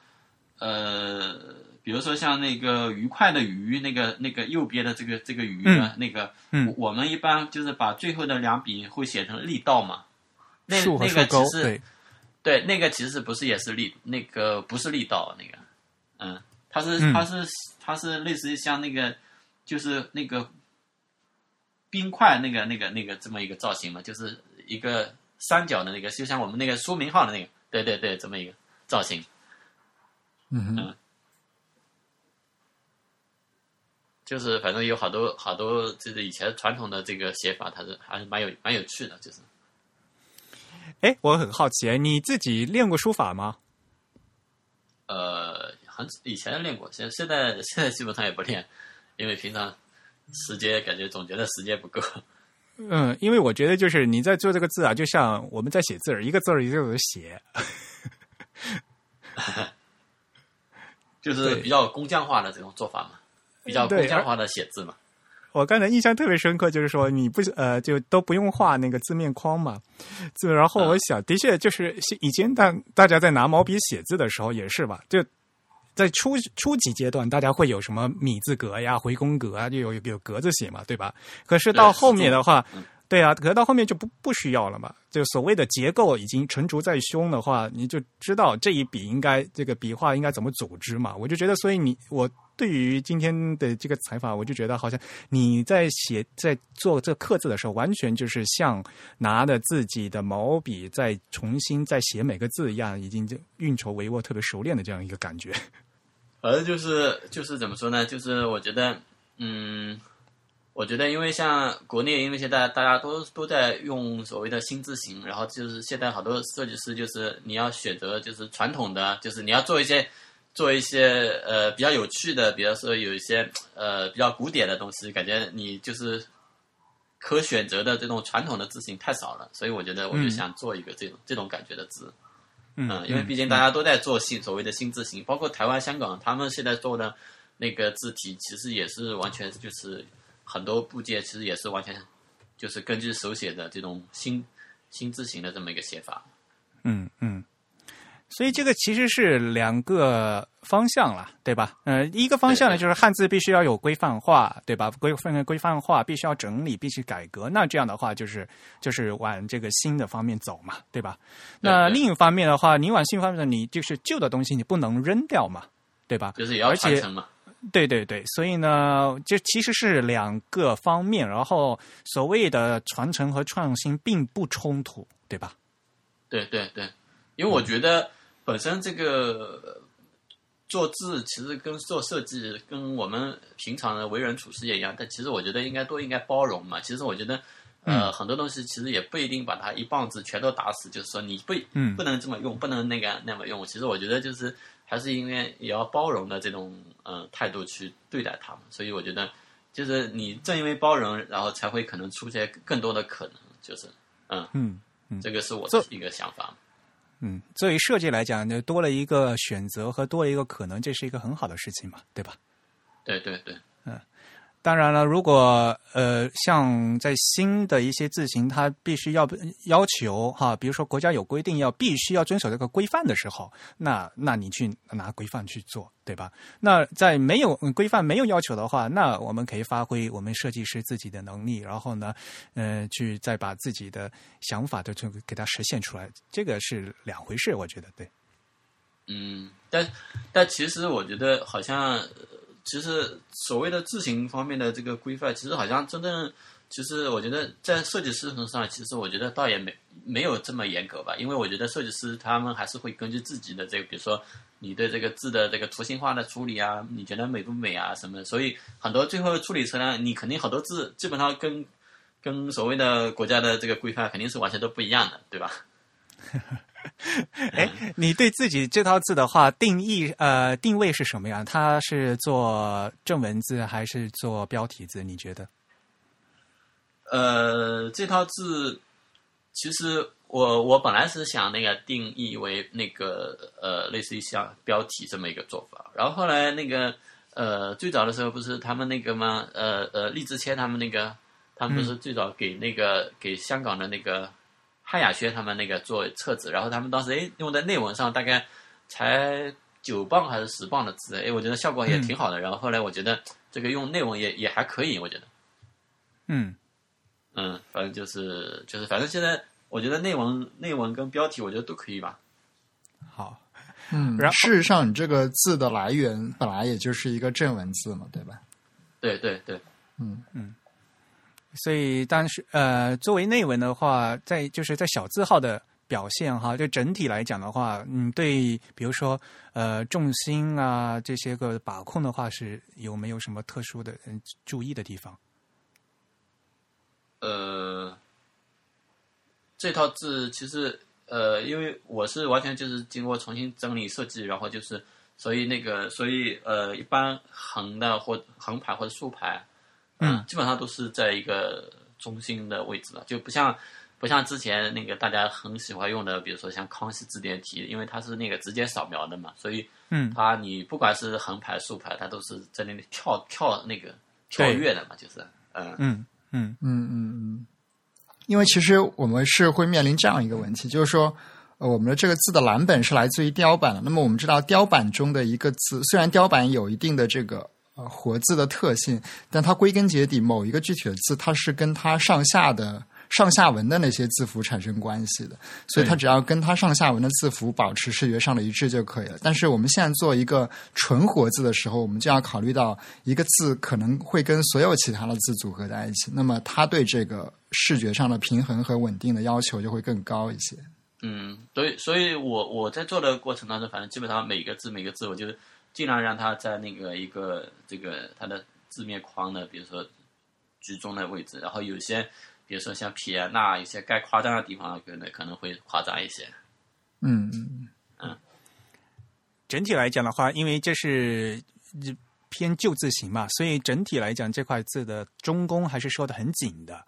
呃，比如说像那个愉快的鱼，那个那个右边的这个这个鱼呢，那个嗯。我我们一般就是把最后的两笔会写成力道嘛。那那个其，实对，对，那个其实不是也是力，那个不是力道，那个，嗯，它是嗯。它是它是类似于像那个就是那个冰块那个那个那个这么一个造型嘛，就是一个三角的那个，就像我们那个书名号的那个，对对对，这么一个造型。嗯哼就是反正有好多好多，就是以前传统的这个写法，它是还是蛮有蛮有趣的，就是哎，我很好奇，你自己练过书法吗？呃，很以前练过，现现在现在基本上也不练，因为平常时间感觉总觉得时间不够。嗯，因为我觉得就是你在做这个字啊，就像我们在写字儿，一个字儿一个字儿写。就是比较工匠化的这种做法嘛，比较工匠化的写字嘛。我刚才印象特别深刻，就是说你不呃就都不用画那个字面框嘛，字。然后我想，的确就是以前大大家在拿毛笔写字的时候也是吧，就在初初级阶段，大家会有什么米字格呀、回宫格啊，就有有格子写嘛，对吧？可是到后面的话，对啊，可是到后面就不不需要了嘛。就所谓的结构已经成竹在胸的话，你就知道这一笔应该这个笔画应该怎么组织嘛。我就觉得，所以你我对于今天的这个采访，我就觉得好像你在写在做这刻字的时候，完全就是像拿着自己的毛笔再重新再写每个字一样，已经就运筹帷幄、特别熟练的这样一个感觉。反正就是就是怎么说呢？就是我觉得，嗯，我觉得因为像国内，因为现在大家都都在用所谓的新字形，然后就是现在好多设计师就是你要选择就是传统的，就是你要做一些做一些呃比较有趣的，比如说有一些呃比较古典的东西，感觉你就是可选择的这种传统的字形太少了，所以我觉得我就嗯想做一个这种、这种感觉的字。嗯嗯，因为毕竟大家都在做新所谓的新字形，包括台湾、香港，他们现在做的那个字体，其实也是完全就是很多部件，其实也是完全就是根据手写的这种新新字形的这么一个写法。嗯嗯，所以这个其实是两个方向了，对吧？呃，一个方向呢就是汉字必须要有规范化，对吧？规范规范化必须要整理，必须改革。那这样的话，就是就是往这个新的方面走嘛，对吧？那另一方面的话，你往新方面，你就是旧的东西你不能扔掉嘛，对吧？就是也要而且传承嘛。对对对，所以呢，这其实是两个方面，然后所谓的传承和创新并不冲突，对吧？对对对，因为我觉得本身这个呃做字其实跟做设计跟我们平常的为人处事也一样，但其实我觉得应该都应该包容嘛。其实我觉得。呃，很多东西其实也不一定把它一棒子全都打死，就是说你不嗯不能这么用，不能那个那么用。其实我觉得就是还是应该也要包容的这种呃态度去对待它们。所以我觉得就是你正因为包容，然后才会可能出现更多的可能。就是嗯嗯。这个是我这的一个想法。嗯，作为设计来讲，就多了一个选择和多了一个可能，这是一个很好的事情嘛，对吧？对对对，当然了，如果呃，像在新的一些字形，它必须要要求哈，比如说国家有规定要必须要遵守这个规范的时候，那那你去拿规范去做，对吧？那在没有规范、没有要求的话，那我们可以发挥我们设计师自己的能力，然后呢，呃，去再把自己的想法都就给它实现出来，这个是两回事，我觉得对。嗯，但但其实我觉得好像，其实所谓的字形方面的这个规范，其实好像真正，其实我觉得在设计师身上，其实我觉得倒也没没有这么严格吧，因为我觉得设计师他们还是会根据自己的这个，比如说你对这个字的这个图形化的处理啊，你觉得美不美啊什么的，所以很多最后处理出来，你肯定很多字基本上跟跟所谓的国家的这个规范肯定是完全都不一样的，对吧？哎，你对自己这套字的话定义呃定位是什么样？它是做正文字还是做标题字？你觉得？呃，这套字其实我我本来是想那个定义为那个呃类似于像标题这么一个做法，然后后来那个呃最早的时候不是他们那个吗？呃呃荔枝谦他们那个他们不是最早给那个给香港的那个汉雅轩他们那个做册子，然后他们当时哎用在内文上大概才九磅还是十磅的字，哎我觉得效果也挺好的，然后后来我觉得这个用内文也也还可以，我觉得。嗯。嗯，反正就是就是，反正现在我觉得内文内文跟标题，我觉得都可以吧。好，嗯，然后事实上，你这个字的来源本来也就是一个正文字嘛，对吧？对对对，嗯嗯。所以当时呃，作为内文的话，在就是在小字号的表现哈，就整体来讲的话，嗯，对，比如说呃重心啊这些个把控的话，是有没有什么特殊的嗯注意的地方？呃，这套字其实呃，因为我是完全就是经过重新整理设计，然后就是所以那个所以呃，一般横的或横排或者竖排，嗯，基本上都是在一个中心的位置了，就不像不像之前那个大家很喜欢用的，比如说像康熙字典体，因为它是那个直接扫描的嘛，所以嗯，它你不管是横排竖排，它都是在那里跳跳那个跳跃的嘛，就是嗯嗯。嗯。嗯嗯嗯，因为其实我们是会面临这样一个问题，就是说，呃，我们的这个字的蓝本是来自于雕版的。那么我们知道，雕版中的一个字，虽然雕版有一定的这个呃活字的特性，但它归根结底，某一个具体的字，它是跟它上下的。上下文的那些字符产生关系的，所以它只要跟它上下文的字符保持视觉上的一致就可以了。但是我们现在做一个纯活字的时候，我们就要考虑到一个字可能会跟所有其他的字组合在一起，那么它对这个视觉上的平衡和稳定的要求就会更高一些。嗯，所以，所以我我在做的过程当中，反正基本上每个字每个字，我就尽量让它在那个一个这个它的字面框的，比如说居中的位置，然后有些。比如说像撇捺有些该夸张的地方，可能可能会夸张一些。嗯嗯嗯。整体来讲的话，因为这是偏旧字形嘛，所以整体来讲这块字的中宫还是收的很紧的。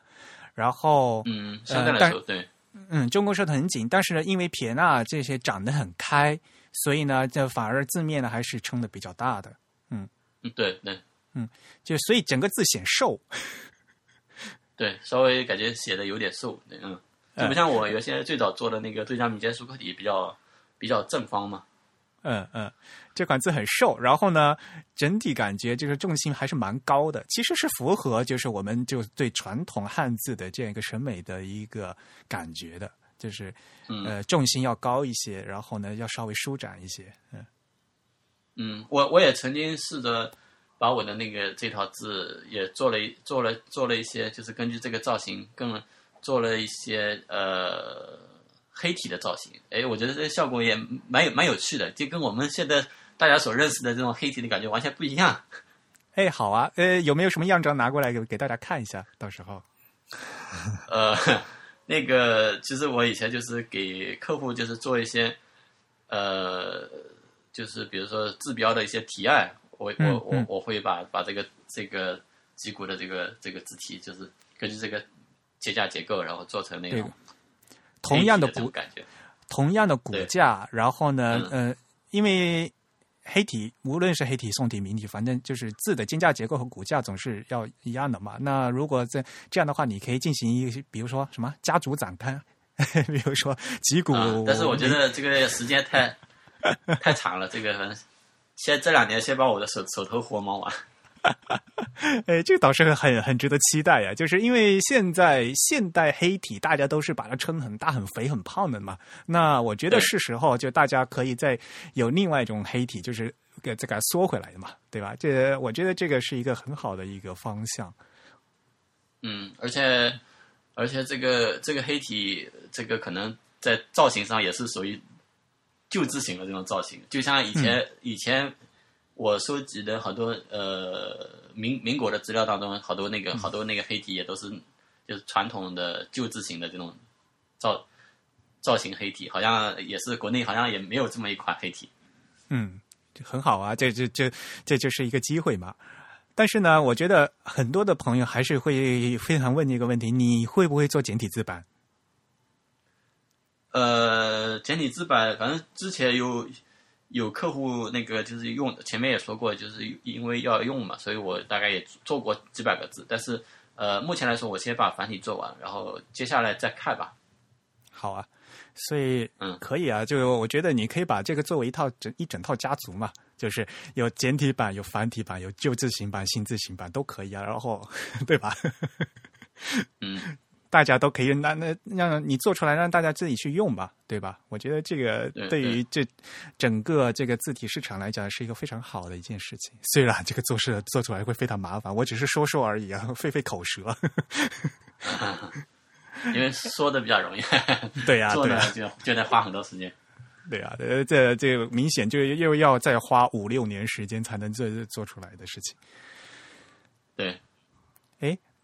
然后，嗯，相对来说，对，嗯，中宫收的很紧，但是呢，因为撇捺这些长得很开，所以呢，这反而字面呢还是撑的比较大的。嗯嗯，对对，嗯，就所以整个字显瘦。对，稍微感觉写的有点瘦，嗯，就不像我原先最早做的那个对江民间书刻体比较比较正方嘛。嗯嗯，这款字很瘦，然后呢，整体感觉就是重心还是蛮高的，其实是符合就是我们就对传统汉字的这样一个审美的一个感觉的，就是呃重心要高一些，然后呢要稍微舒展一些，嗯嗯，我我也曾经试着。把我的那个这套字也做了做了做了一些，就是根据这个造型，更做了一些呃黑体的造型。哎，我觉得这效果也蛮有蛮有趣的，就跟我们现在大家所认识的这种黑体的感觉完全不一样。哎，好啊，呃，有没有什么样张拿过来给给大家看一下？到时候，呃，那个其实我以前就是给客户就是做一些呃，就是比如说治标的一些提案。我我我我会把把这个这个脊骨的这个这个字体，就是根据这个结架结构，然后做成那种同样的骨感觉，同样的骨架，然后呢，呃，因为黑体无论是黑体、宋体、明体，反正就是字的肩架结构和骨架总是要一样的嘛。那如果在这样的话，你可以进行一个，比如说什么家族展开，比如说脊骨，但是我觉得这个时间太 太长了，这个。先这两年先把我的手手头活忙完，哎，这个倒是很很值得期待呀！就是因为现在现代黑体大家都是把它撑很大、很肥、很胖的嘛。那我觉得是时候就大家可以再有另外一种黑体，就是给再给它缩回来的嘛，对吧？这我觉得这个是一个很好的一个方向。嗯，而且而且这个这个黑体，这个可能在造型上也是属于。旧字形的这种造型，就像以前以前我收集的好多呃民民国的资料当中，好多那个好多那个黑体也都是就是传统的旧字形的这种造造型黑体，好像也是国内好像也没有这么一款黑体。嗯，很好啊，这这这这就是一个机会嘛。但是呢，我觉得很多的朋友还是会非常问一个问题：你会不会做简体字版？呃，简体字版，反正之前有有客户那个就是用，前面也说过，就是因为要用嘛，所以我大概也做过几百个字。但是呃，目前来说，我先把繁体做完，然后接下来再看吧。好啊，所以嗯可以啊，就我觉得你可以把这个作为一套整一整套家族嘛，就是有简体版、有繁体版、有旧字型版、新字型版都可以啊，然后 对吧？嗯，大家都可以那那让你做出来，让大家自己去用吧，对吧？我觉得这个对对于这整个这个字体市场来讲是一个非常好的一件事情。虽然这个做事做出来会非常麻烦，我只是说说而已啊，费费口舌。因为说的比较容易，对呀、做对呀、呢就就得花很多时间。对啊，呃，这这个明显就又要再花五六年时间才能做做出来的事情。对，诶，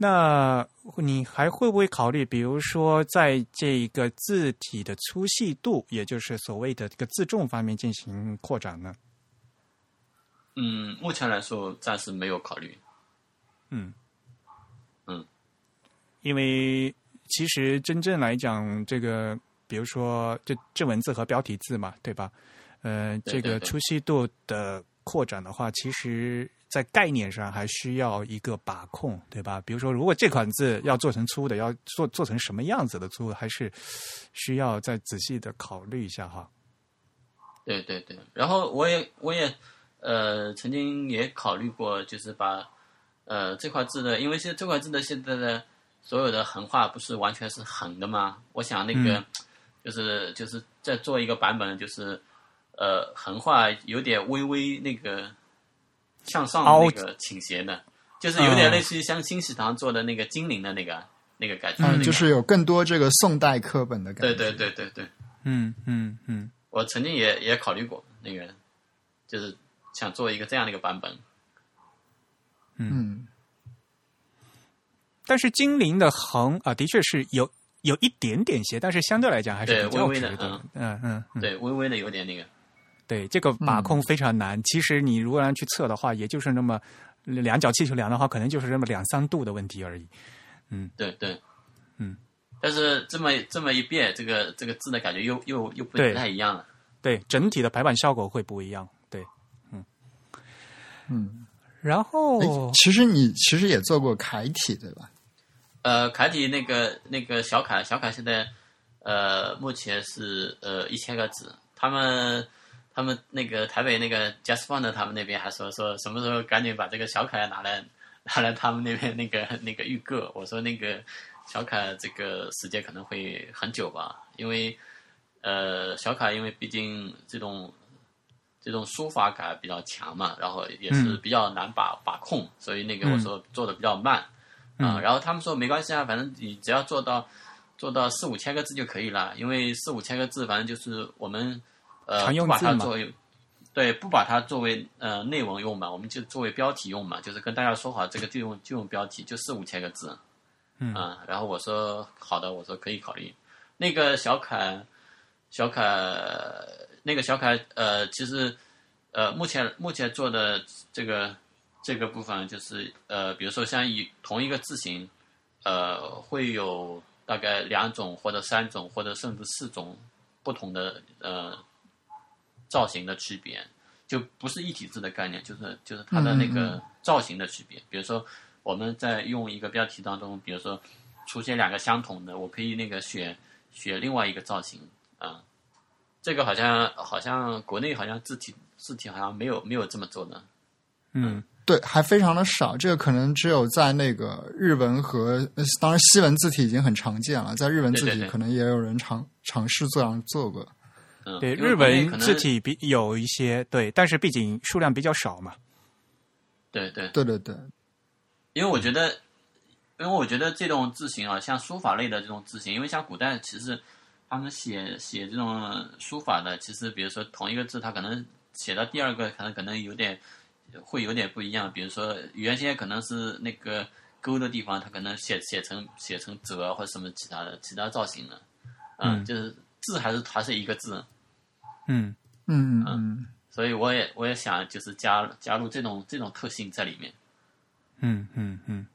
那你还会不会考虑，比如说在这个字体的粗细度，也就是所谓的这个字重方面进行扩展呢？嗯，目前来说暂时没有考虑。嗯嗯，因为其实真正来讲，这个比如说这这文字和标题字嘛，对吧？呃，这个粗细度的扩展的话，其实在概念上还需要一个把控，对吧？比如说，如果这款字要做成粗的，要做做成什么样子的粗，还是需要再仔细的考虑一下哈。对对对，然后我也我也呃曾经也考虑过，就是把呃这块字的，因为现在这块字的现在的所有的横画不是完全是横的吗？我想那个、嗯就是就是再做一个版本，就是呃横画有点微微那个向上那个倾斜的，就是有点类似于像新喜堂做的那个精灵的那个那个感觉、那嗯，就是有更多这个宋代课本的感觉。对对对对对。嗯嗯嗯，我曾经也也考虑过那个，就是想做一个这样的一个版本。嗯，但是精灵的横啊、的确是有有一点点斜，但是相对来讲还是比较微微的。嗯嗯嗯，对，微微的有点那个。对，这个把控非常难。其实你如果让去测的话，也就是那么量角气球量的话，可能就是那么两三度的问题而已。嗯对对，嗯。但是这么这么一变，这个这个字的感觉又又又不太一样了。对，整体的排版效果会不一样。对，嗯嗯，然后哎，其实你其实也做过楷体对吧？呃，楷体那个那个小楷，小楷现在呃目前是呃一千个字，他们他们那个台北那个 Just Fund 他们那边还说说什么时候赶紧把这个小楷拿来拿来他们那边那个那个预购，我说那个小楷这个时间可能会很久吧，因为呃小楷因为毕竟这种这种书法感比较强嘛，然后也是嗯。比较难把把控，所以那个我说做的比较慢。啊、嗯。然后他们说没关系啊，反正你只要做到做到四五千个字就可以了，因为四五千个字，反正就是我们呃不把它作为对不把它作为呃内文用嘛，我们就作为标题用嘛，就是跟大家说好这个就用就用标题，就四五千个字，嗯啊，然后我说好的，我说可以考虑。那个小凯，小凯那个小凯呃，其实呃目前目前做的这个这个部分就是呃，比如说像一同一个字形，呃，会有大概两种或者三种或者甚至四种不同的呃造型的区别，就不是一体字的概念，就是就是它的那个造型的区别。比如说我们在用一个标题当中，比如说出现两个相同的，我可以那个选选另外一个造型啊、这个好像好像国内好像字体字体好像没有没有这么做的。嗯对，还非常的少。这个可能只有在那个日文和，呃当然西文字体已经很常见了，在日文字体可能也有人尝尝试这样做过。嗯，对，日文字体比有一些对，但是毕竟数量比较少嘛。对对，对对对，因为我觉得，因为我觉得这种字形啊，像书法类的这种字形，因为像古代其实他们写写这种书法的，其实比如说同一个字，它可能写到第二个，可能可能有点会有点不一样。比如说原先可能是那个勾的地方，它可能写写成写成折或者什么其他的其他造型的，嗯就是字还是还是一个字，嗯嗯嗯所以我也我也想就是加加入这种这种特性在里面。嗯嗯嗯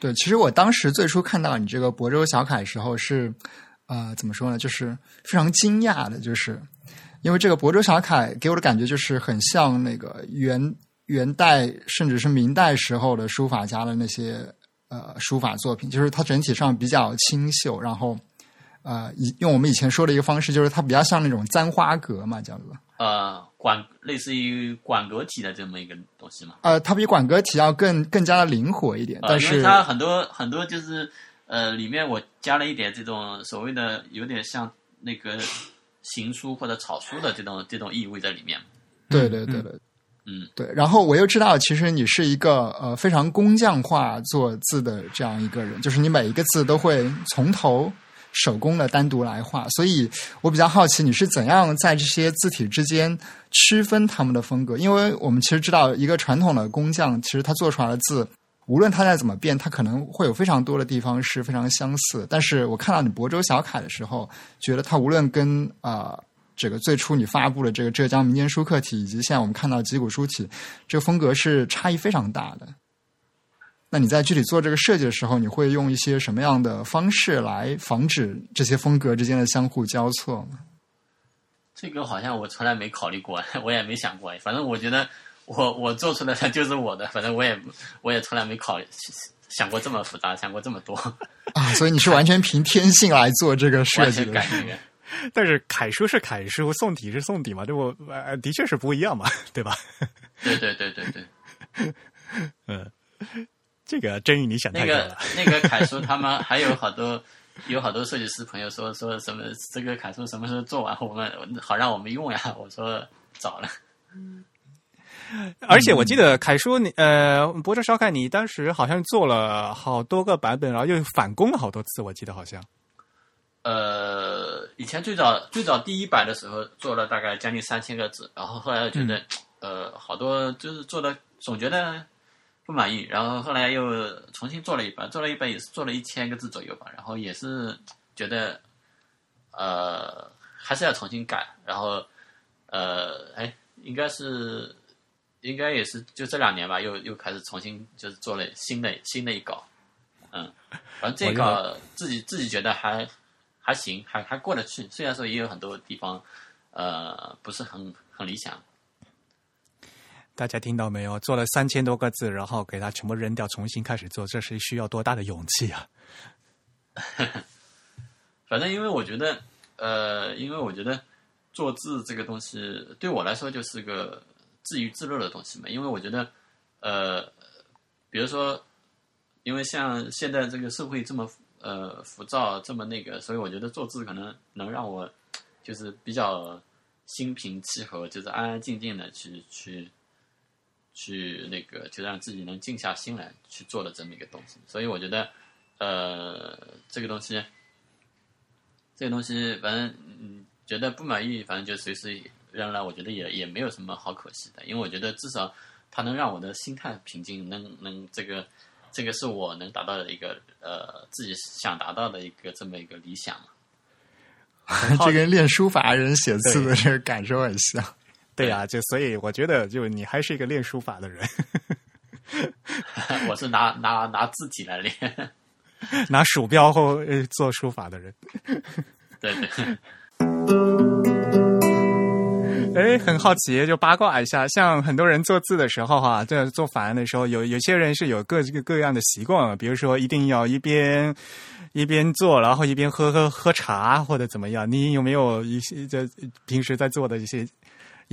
对，其实我当时最初看到你这个亳州小楷时候是，呃，怎么说呢？就是非常惊讶的，就是因为这个亳州小楷给我的感觉就是很像那个元元代甚至是明代时候的书法家的那些呃书法作品，就是它整体上比较清秀，然后呃，以用我们以前说的一个方式，就是它比较像那种簪花格嘛，叫做。呃，管类似于管格体的这么一个东西嘛。呃，它比管格体要更更加的灵活一点，呃，因为但是它很多很多就是呃，里面我加了一点这种所谓的有点像那个行书或者草书的这种这种意味在里面。对对对对，嗯，对。然后我又知道，其实你是一个呃非常工匠化做字的这样一个人，就是你每一个字都会从头手工的单独来画，所以我比较好奇你是怎样在这些字体之间区分他们的风格，因为我们其实知道，一个传统的工匠其实他做出来的字。无论他再怎么变，他可能会有非常多的地方是非常相似。但是我看到你亳州小楷的时候，觉得他无论跟啊、这个最初你发布的这个浙江民间书刻体，以及现在我们看到几股书体，这个风格是差异非常大的。那你在具体做这个设计的时候，你会用一些什么样的方式来防止这些风格之间的相互交错吗？这个好像我从来没考虑过，我也没想过。反正我觉得我我做出来的就是我的，反正我也我也从来没考虑想过这么复杂，想过这么多，啊，所以你是完全凭天性来做这个设计的 感觉。但是楷书是楷书，宋体是宋体嘛，这不？呃，的确是不一样嘛，对吧？对对对对对，嗯，这个真宇你想那个太多了。那个楷书，他们还有好多有好多设计师朋友说说什么这个楷书什么时候做完，我们好让我们用呀。我说早了。嗯而且我记得凯叔，你呃，博州烧开，你当时好像做了好多个版本，然后又返工了好多次，我记得好像。呃，以前最早最早第一版的时候做了大概将近三千个字，然后后来觉得、呃好多就是做的总觉得不满意，然后后来又重新做了一版，做了一版也是做了一千个字左右吧，然后也是觉得呃还是要重新改，然后呃哎应该是应该也是就这两年吧，又又开始重新就是做了新的新的一稿，嗯，反正这一稿自己自己觉得还。还行，还还过得去。虽然说也有很多地方，呃，不是很很理想。大家听到没有？做了三千多个字，然后给它全部扔掉，重新开始做，这是需要多大的勇气啊！反正因为我觉得，呃，因为我觉得做字这个东西对我来说就是个自娱自乐的东西嘛。因为我觉得，呃，比如说，因为像现在这个社会这么呃浮躁，这么那个，所以我觉得做字可能能让我就是比较心平气和，就是安安静静的去去去那个，就让自己能静下心来去做的这么一个东西。所以我觉得，呃，这个东西。这个东西，反正嗯，觉得不满意，反正就随时扔了。我觉得也也没有什么好可惜的，因为我觉得至少它能让我的心态平静，能能这个这个是我能达到的一个呃自己想达到的一个这么一个理想嘛。这跟练书法人写字的这个感受很像。对呀、就所以我觉得，就你还是一个练书法的人，我是拿拿拿字体来练，拿鼠标后呃做书法的人。对对。哎，很好奇，就八卦一下，像很多人做字的时候哈、这做法案的时候，有有些人是有各各各样的习惯，比如说一定要一边一边做，然后一边喝喝喝茶或者怎么样。你有没有一些这平时在做的一些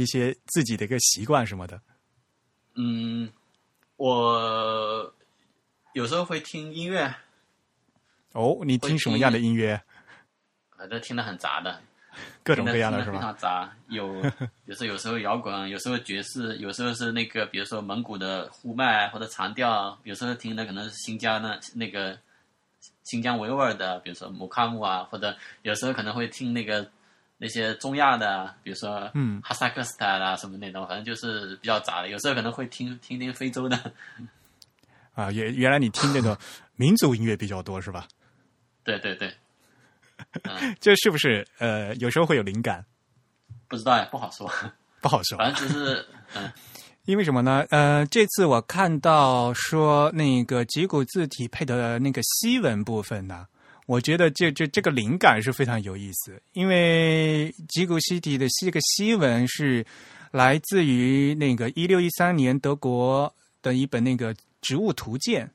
一些自己的一个习惯什么的？嗯，我有时候会听音乐，哦，你听什么样的音乐？反正听的很杂的，各种各样的是吧非？常杂，有 有时候有时候摇滚，有时候爵士，有时候是那个比如说蒙古的呼麦或者长调，有时候听的可能是新疆的那个新疆维吾尔的，比如说木卡姆啊，或者有时候可能会听那个那些中亚的，比如说嗯哈萨克斯坦啊什么那种，反正就是比较杂的。有时候可能会听听听非洲的，啊，原原来你听那个民族音乐比较多是吧？对对对，嗯，这是不是呃有时候会有灵感？不知道呀，不好说，不好说。反正就是 嗯。因为什么呢？呃，这次我看到说那个吉古字体配的那个西文部分呢，我觉得这这这个灵感是非常有意思。因为吉古西体的这个西文是来自于那个一六一三年德国的一本那个植物图鉴。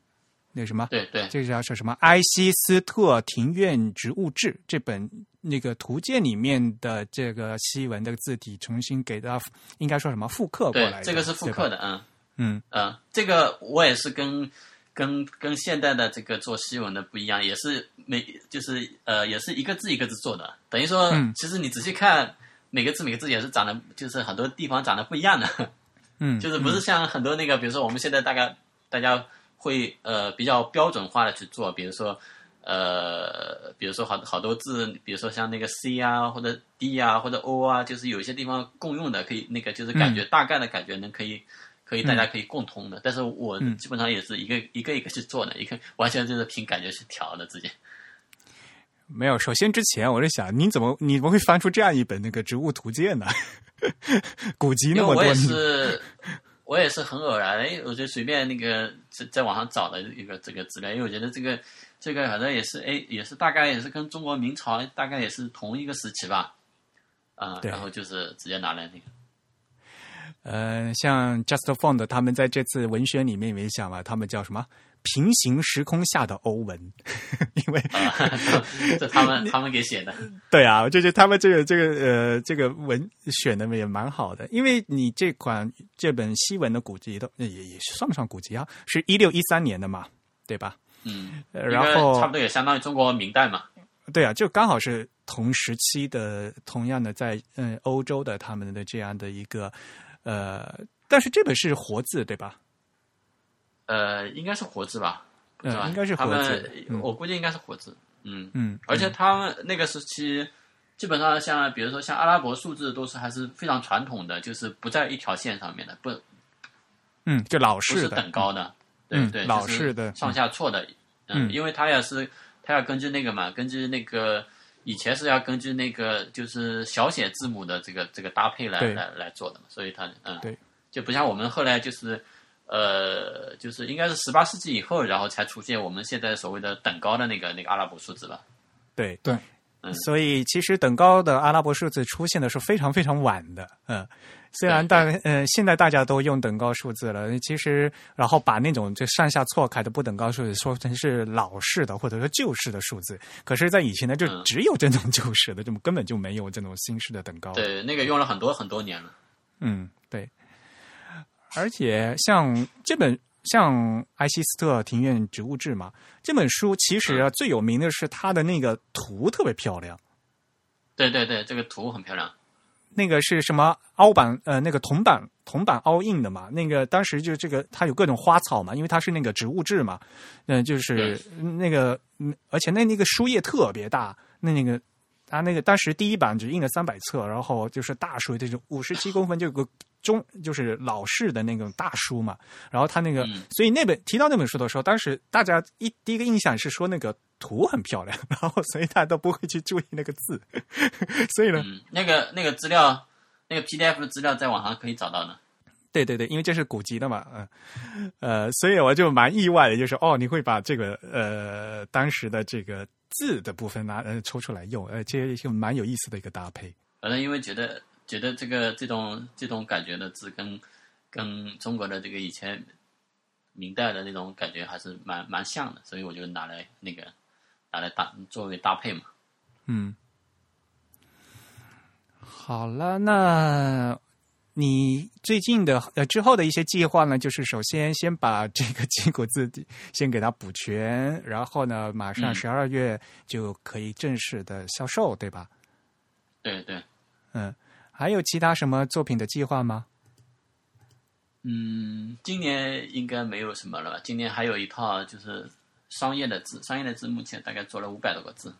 那什么？对对，这叫是什么？《埃希斯特庭院植物志》这本那个图鉴里面的这个西文的字体重新给它，应该说什么复刻过来？这个是复刻的，嗯嗯嗯，这个我也是跟跟跟现代的这个做西文的不一样，也是每就是呃也是一个字一个字做的，等于说其实你仔细看每个字每个字也是长得就是很多地方长得不一样的，嗯，就是不是像很多那个比如说我们现在大概大家。会呃比较标准化的去做，比如说呃比如说好好多字，比如说像那个 C 啊或者 D 啊或者 O 啊，就是有一些地方共用的，可以那个就是感觉大概的感觉能可以可以大家可以共通的。但是我基本上也是一个一个一个去做的，一个完全就是凭感觉去调的自己。没有，首先之前我是想，你怎么你怎么会翻出这样一本那个植物图鉴呢？古籍那么多。我也是。我也是很偶然，哎，我就随便那个在在网上找的一个这个资料，因为我觉得这个这个反正也是，哎，也是大概也是跟中国明朝大概也是同一个时期吧，啊，然后就是直接拿来那个。呃，像 Just Found 他们在这次文宣里面也想嘛，他们叫什么？平行时空下的欧文，因为 这他们他们给写的。对啊，就是他们这个这个呃这个文选的也蛮好的，因为你这款这本西文的古籍都也也算不上古籍啊，是一六一三年的嘛，对吧？嗯，然后差不多也相当于中国明代嘛。对啊，就刚好是同时期的，同样的在嗯欧洲的他们的这样的一个呃，但是这本是活字对吧？呃，应该是活字吧？嗯，应该是活字。我估计应该是活字。嗯嗯。而且他们那个时期，基本上像比如说像阿拉伯数字，都是还是非常传统的，就是不在一条线上面的，不。嗯，就老式的，等高的。对对，老式的，上下错的。嗯，因为他也是，他要根据那个嘛，根据那个以前是要根据那个就是小写字母的这个这个搭配来来来做的嘛，所以它嗯，对，就不像我们后来就是。呃，就是应该是十八世纪以后，然后才出现我们现在所谓的等高的那个那个阿拉伯数字吧？对对，嗯，所以其实等高的阿拉伯数字出现的是非常非常晚的，嗯，虽然大呃现在大家都用等高数字了，其实然后把那种就上下错开的不等高数字说成是老式的或者说旧式的数字，可是，在以前呢，就只有这种旧式的，就根本就没有这种新式的等高。对，那个用了很多很多年了。嗯，对。而且像这本像《埃希斯特庭院植物志》嘛，这本书其实啊最有名的是它的那个图特别漂亮。对对对，这个图很漂亮。那个是什么凹版？呃，那个铜版铜版凹印的嘛。那个当时就这个它有各种花草嘛，因为它是那个植物质嘛。嗯，就是那个，而且那那个书页特别大。那那个它那个当时第一版只印了三百册，然后就是大书，就是五十七公分就有个。中就是老式的那种大书嘛，然后他那个，所以那本提到那本书的时候，当时大家一第一个印象是说那个图很漂亮，然后所以大家都不会去注意那个字，所以呢，那个那个资料，那个 PDF 的资料在网上可以找到的。对对对，因为这是古籍的嘛，嗯呃，所以我就蛮意外的，就是哦，你会把这个呃当时的这个字的部分拿呃抽出来用，呃，这就蛮有意思的一个搭配。反正因为觉得。觉得这个这种这种感觉的字跟跟中国的这个以前明代的那种感觉还是蛮蛮像的，所以我就拿来那个拿来搭作为搭配嘛。嗯，好了，那你最近的呃之后的一些计划呢？就是首先先把这个结果字先给它补全，然后呢，马上十二月就可以正式的销售，对吧？对对，嗯。还有其他什么作品的计划吗？嗯，今年应该没有什么了吧？今年还有一套就是商业的字，商业的字目前大概做了五百多个字，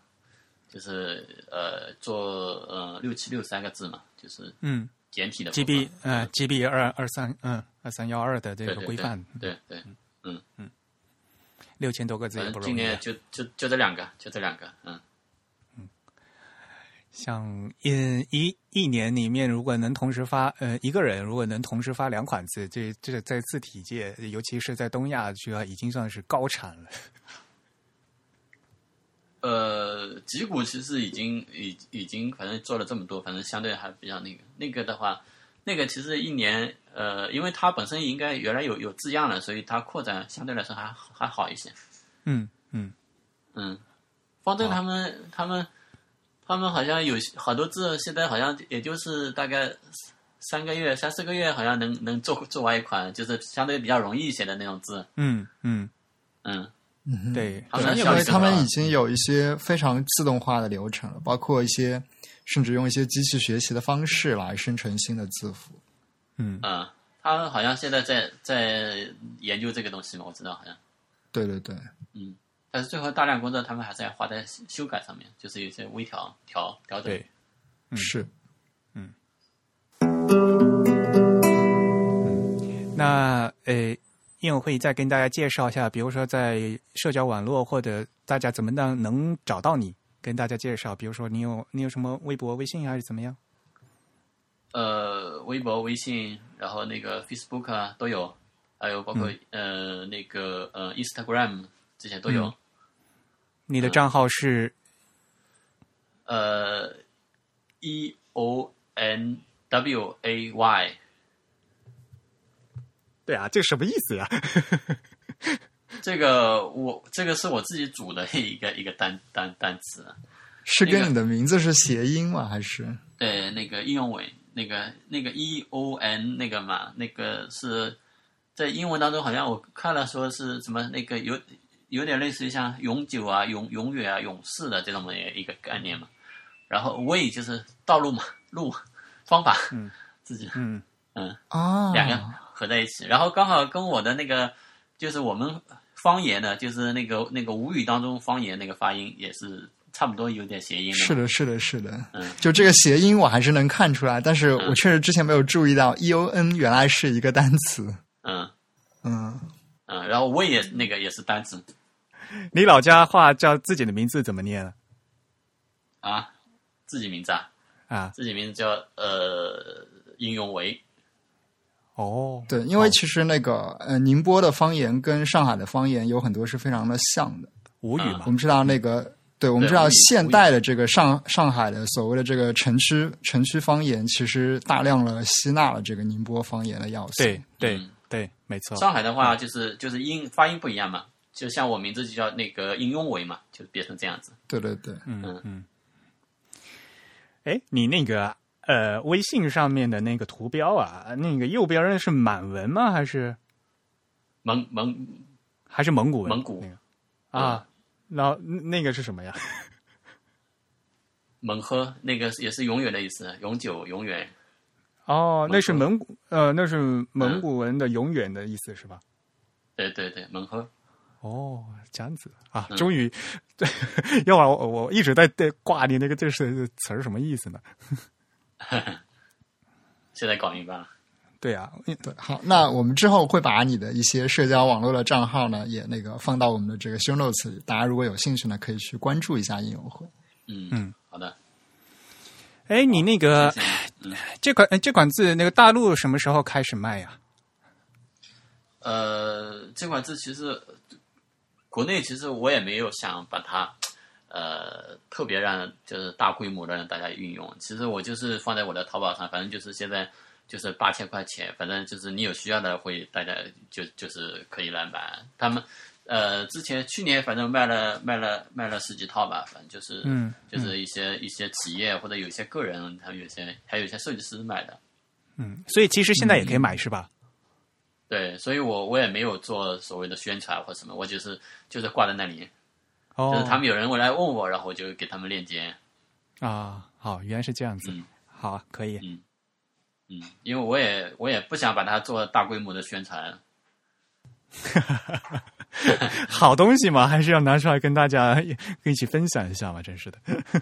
就是呃做呃六七六三个字嘛，就是嗯简体的 GB 嗯 GB 二二三嗯二三幺二的这个规范，对对嗯。嗯。六千多个字也不容易。今年就就就这两个，就这两个，嗯嗯，像一一一年里面，如果能同时发呃一个人，如果能同时发两款字，这这在字体界，尤其是在东亚，就要已经算是高产了。呃，吉谷其实已经已已经反正做了这么多，反正相对还比较那个那个的话，那个其实一年呃，因为它本身应该原来有有字样了，所以它扩展相对来说还还好一些。嗯嗯嗯，方正他们他们他们好像有好多字，现在好像也就是大概三个月三四个月，好像能能做做完一款，就是相对比较容易一些的那种字。嗯嗯。嗯，嗯，对，他们因为他们已经有一些非常自动化的流程了，包括一些甚至用一些机器学习的方式来生成新的字符。嗯。啊，他们好像现在在在研究这个东西嘛，我知道好像。对对对，嗯，但是最后大量工作他们还是要花在修改上面，就是有些微调调调整。对，嗯是。那呃，应友会再跟大家介绍一下，比如说在社交网络或者大家怎么样能找到你，跟大家介绍，比如说你有你有什么微博、微信还是怎么样？呃，微博、微信，然后那个 Facebook 啊都有，还有包括、呃那个呃 Instagram 这些都有。你的账号是呃，E O N W A Y，对啊，这什么意思呀？这个我这个是我自己组的一个一个单单单词。是跟你的名字是谐音吗？还是对，那个应用尾，那个那个 E O N 那个嘛，那个是在英文当中好像我看了说是什么那个有有点类似于像永久啊、永永远啊、永世的这种的一个概念嘛。然后 way 就是道路嘛，路方法，嗯，自己嗯嗯哦？两个合在一起，然后刚好跟我的那个就是我们方言的，就是那个那个吴语当中方言那个发音也是差不多有点谐音的。是的，是的，是的。嗯，就这个谐音我还是能看出来，但是我确实之前没有注意到 E O N 原来是一个单词。嗯嗯，嗯，然后 way 也那个也是单词 你老家话叫自己的名字怎么念啊？啊，自己名字啊，啊，自己名字叫呃应用为哦，对，因为其实那个呃，宁波的方言跟上海的方言有很多是非常的像的。吴语嘛我，们知道那个，对我们知道现代的这个上上海的所谓的这个城区城区方言，其实大量了吸纳了这个宁波方言的要素。对对嗯对，没错。上海的话就是就是音发音不一样嘛，就像我名字就叫那个应用为嘛，就变成这样子。对对对，嗯嗯。哎，你那个呃，微信上面的那个图标啊，那个右边是满文吗？还是蒙蒙还是蒙古文？蒙古那个啊，然后那个是什么呀？蒙喝，那个也是永远的意思，永久永远。哦，那是蒙蒙古呃，那是蒙古文的“永远”的意思是吧？对对对，蒙呵。哦，这样子啊，嗯终于，对，要不然我我一直在在挂你那个这是词儿什么意思呢？现在搞明白了。对啊，对，好，那我们之后会把你的一些社交网络的账号呢，也那个放到我们的这个 show notes 里，大家如果有兴趣呢，可以去关注一下应用会。嗯嗯，好的。哎，你那个这款哎这款字，那个大陆什么时候开始卖呀？呃，这款字其实国内其实我也没有想把它呃特别让就是大规模的让大家运用。其实我就是放在我的淘宝上，反正就是现在就是八千块钱，反正就是你有需要的会大家就就是可以来买。他们呃之前去年反正卖了卖了卖了十几套吧，反正就是嗯就是一些一些企业或者有些个人，还有些还有一些设计师买的。嗯，所以其实现在也可以买是吧？对，所以我我也没有做所谓的宣传或什么，我就是就是挂在那里，哦，就是他们有人过来问我，然后我就给他们链接。啊，好，原来是这样子。嗯好啊，可以。嗯，因为我也我也不想把它做大规模的宣传。好东西嘛，还是要拿出来跟大家一起分享一下嘛，真是的。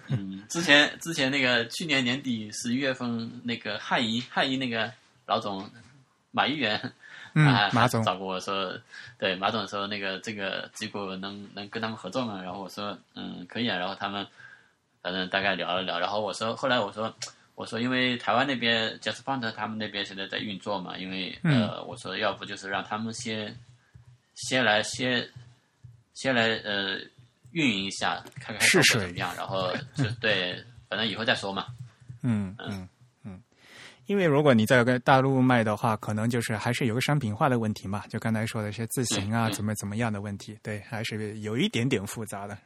嗯，之前之前那个去年年底十一月份，那个汉仪汉仪那个老总马议员，嗯啊，马总。找过我说，对马总说那个这个机构能能跟他们合作吗？然后我说嗯可以啊，然后他们反正大概聊了聊，然后我说，后来我说，我说因为台湾那边 Just Fund 他们那边现在在运作嘛，因为呃，我说要不就是让他们先先来先先来呃运营一下，看看效果怎么样，然后就对，反正以后再说嘛。嗯嗯。嗯，因为如果你在跟大陆卖的话，可能就是还是有个商品化的问题嘛，就刚才说的一些字形啊，怎么怎么样的问题，对，还是有一点点复杂的。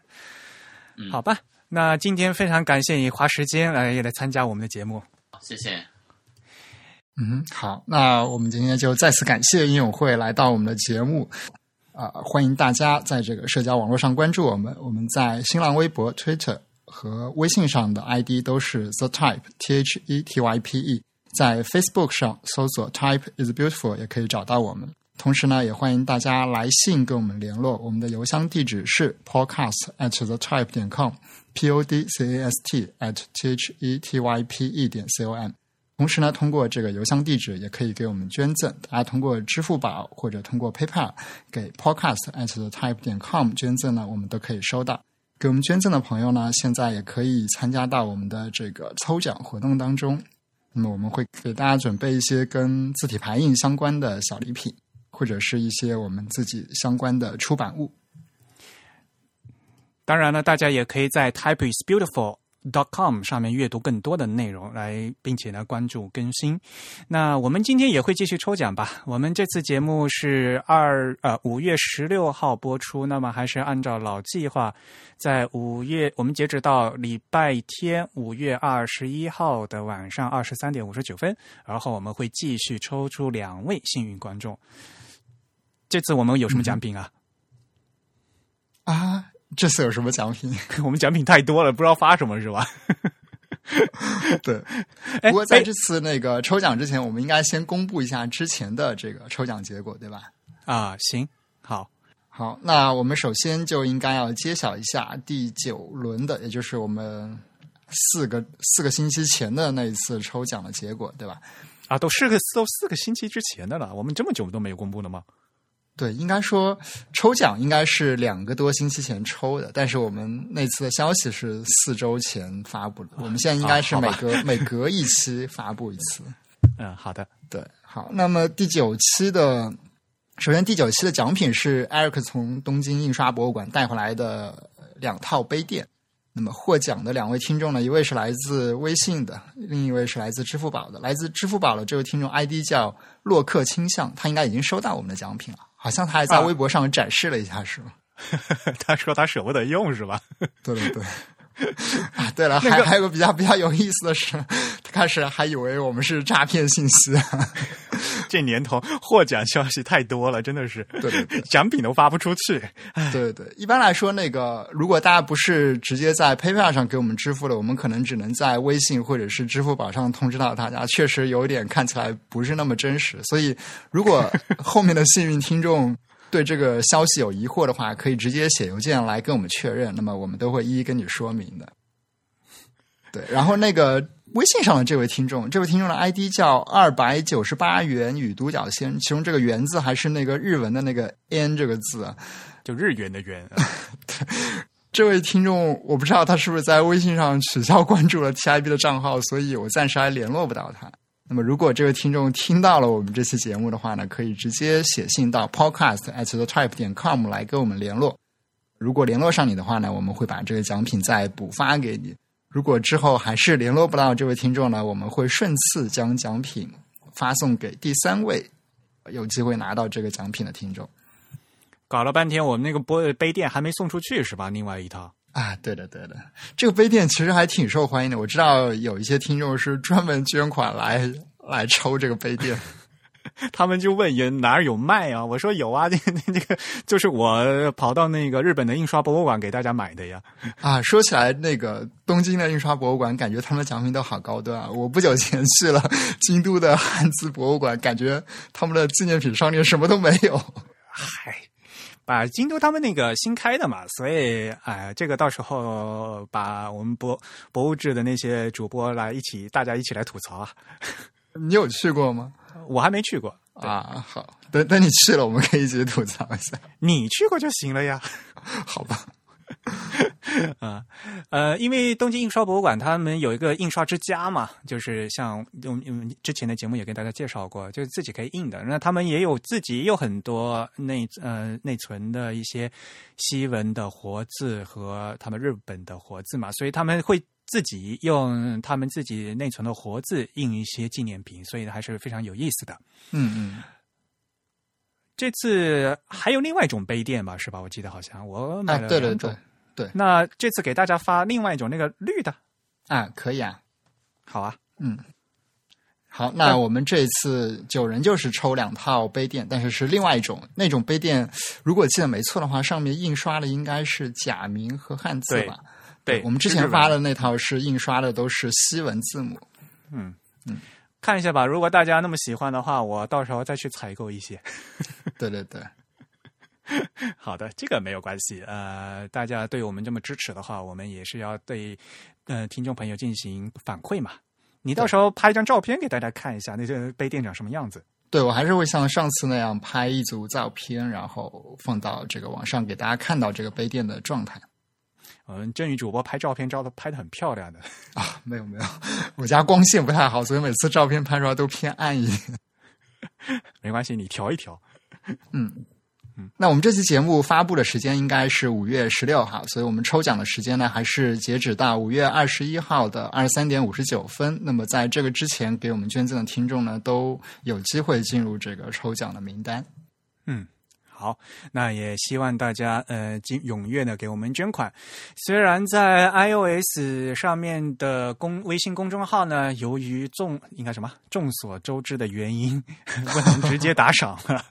好吧，那今天非常感谢你花时间来来参加我们的节目，谢谢。嗯，好，那我们今天就再次感谢英勇会来到我们的节目啊，欢迎大家在这个社交网络上关注我们，我们在新浪微博、Twitter。和微信上的 ID 都是 The Type T H E T Y P E，在 Facebook 上搜索 Type is Beautiful 也可以找到我们。同时呢，也欢迎大家来信跟我们联络，我们的邮箱地址是 podcast at the type 点 com，p o d c a s t at t h e t y p e 点 c o m。同时呢，通过这个邮箱地址也可以给我们捐赠，大家通过支付宝或者通过 PayPal 给 podcast at the type 点 com 捐赠呢，我们都可以收到。给我们捐赠的朋友呢，现在也可以参加到我们的这个抽奖活动当中。那么我们会给大家准备一些跟字体排印相关的小礼品，或者是一些我们自己相关的出版物。当然了，大家也可以在 Type is Beautiful。Dot com 上面阅读更多的内容，来并且呢关注更新。那我们今天也会继续抽奖吧。我们这次节目是二呃五月十六号播出，那么还是按照老计划，在五月我们截止到礼拜天五月二十一号的晚上二十三点五十九分，然后我们会继续抽出两位幸运观众。这次我们有什么奖品啊？啊？这次有什么奖品？我们奖品太多了，不知道发什么是吧？对。不过在这次那个抽奖之前，我们应该先公布一下之前的这个抽奖结果，对吧？啊，行，好，好。那我们首先就应该要揭晓一下第九轮的，也就是我们四个四个星期前的那一次抽奖的结果，对吧？啊，都是个都四个星期之前的了，我们这么久都没有公布的吗？对，应该说抽奖应该是两个多星期前抽的，但是我们那次的消息是四周前发布的。我们现在应该是每隔每隔一期发布一次。嗯，好的，对，好。那么第九期的，首先第九期的奖品是 Eric 从东京印刷博物馆带回来的两套杯垫。那么获奖的两位听众呢，一位是来自微信的，另一位是来自支付宝的。来自支付宝的这位听众 ID 叫洛克倾向，他应该已经收到我们的奖品了。好像他还在微博上展示了一下，是吗？他说他舍不得用，是吧？对对对。啊，对了，还还有个比较比较有意思的是，他开始还以为我们是诈骗信息。这年头获奖消息太多了，真的是，对对对，奖品都发不出去。对对，一般来说，那个如果大家不是直接在 PayPal 上给我们支付的，我们可能只能在微信或者是支付宝上通知到大家。确实有点看起来不是那么真实，所以如果后面的幸运听众。对这个消息有疑惑的话，可以直接写邮件来跟我们确认，那么我们都会一一跟你说明的。对，然后那个微信上的这位听众，这位听众的 ID 叫二百九十八元与独角仙，其中这个“元”字还是那个日文的那个 “n” 这个字，就日元的“ 元”。这位听众，我不知道他是不是在微信上取消关注了 TIB 的账号，所以我暂时还联络不到他。那么，如果这位听众听到了我们这期节目的话呢，可以直接写信到 podcast at the type 点 com 来跟我们联络。如果联络上你的话呢，我们会把这个奖品再补发给你。如果之后还是联络不到这位听众呢，我们会顺次将奖品发送给第三位有机会拿到这个奖品的听众。搞了半天，我们那个杯杯垫还没送出去是吧？另外一套。啊，对的，对的，这个杯垫其实还挺受欢迎的。我知道有一些听众是专门捐款来来抽这个杯垫，他们就问有哪儿有卖啊？我说有啊，那 那那个就是我跑到那个日本的印刷博物馆给大家买的呀。啊，说起来，那个东京的印刷博物馆，感觉他们的奖品都好高端啊。我不久前去了京都的汉字博物馆，感觉他们的纪念品商店什么都没有。嗨。把京都他们那个新开的嘛，所以哎，这个到时候把我们博博物志的那些主播来一起，大家一起来吐槽啊。你有去过吗？我还没去过啊。好，等等你去了，我们可以一起吐槽一下。你去过就行了呀。好吧。啊，呃，因为东京印刷博物馆他们有一个印刷之家嘛，就是像用用之前的节目也跟大家介绍过，就是自己可以印的。那他们也有自己有很多内呃内存的一些西文的活字和他们日本的活字嘛，所以他们会自己用他们自己内存的活字印一些纪念品，所以还是非常有意思的。嗯嗯。这次还有另外一种杯垫吧，是吧？我记得好像我买了两种。对，那这次给大家发另外一种那个绿的啊，可以啊，好啊，嗯，好，那我们这次九人就是抽两套杯垫，但是是另外一种那种杯垫，如果记得没错的话，上面印刷的应该是假名和汉字吧？对，我们之前发的那套是印刷的都是西文字母，嗯。嗯，看一下吧，如果大家那么喜欢的话，我到时候再去采购一些。对 对对。好的，这个没有关系。呃，大家对我们这么支持的话，我们也是要对呃听众朋友进行反馈嘛。你到时候拍一张照片给大家看一下，那些杯垫长什么样子？对，我还是会像上次那样拍一组照片，然后放到这个网上给大家看到这个杯垫的状态。嗯，正宇主播拍照片照的拍的很漂亮的啊，没有没有，我家光线不太好，所以每次照片拍出来都偏暗一点。没关系，你调一调。嗯嗯。那我们这期节目发布的时间应该是五月十六号，所以我们抽奖的时间呢，还是截止到五月二十一号的二十三点五十九分。那么在这个之前给我们捐赠的听众呢，都有机会进入这个抽奖的名单。嗯。好，那也希望大家呃，踊跃的给我们捐款。虽然在 iOS 上面的公微信公众号呢，由于众应该什么众所周知的原因，不能直接打赏了，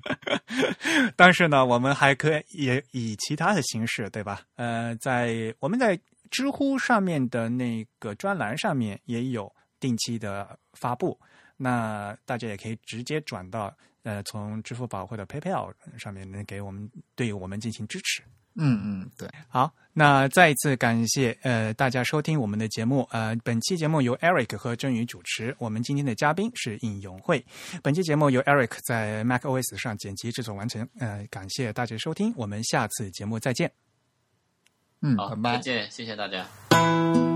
但是呢，我们还可以也以其他的形式，对吧？呃，在我们在知乎上面的那个专栏上面也有定期的发布，那大家也可以直接转到。呃，从支付宝或者 PayPal 上面能给我们对我们进行支持。嗯嗯，对。好，那再一次感谢呃大家收听我们的节目。呃，本期节目由 Eric 和振宇主持。我们今天的嘉宾是应永会。本期节目由 Eric 在 MacOS 上剪辑制作完成。呃，感谢大家收听，我们下次节目再见。嗯，好，再见，谢谢大家。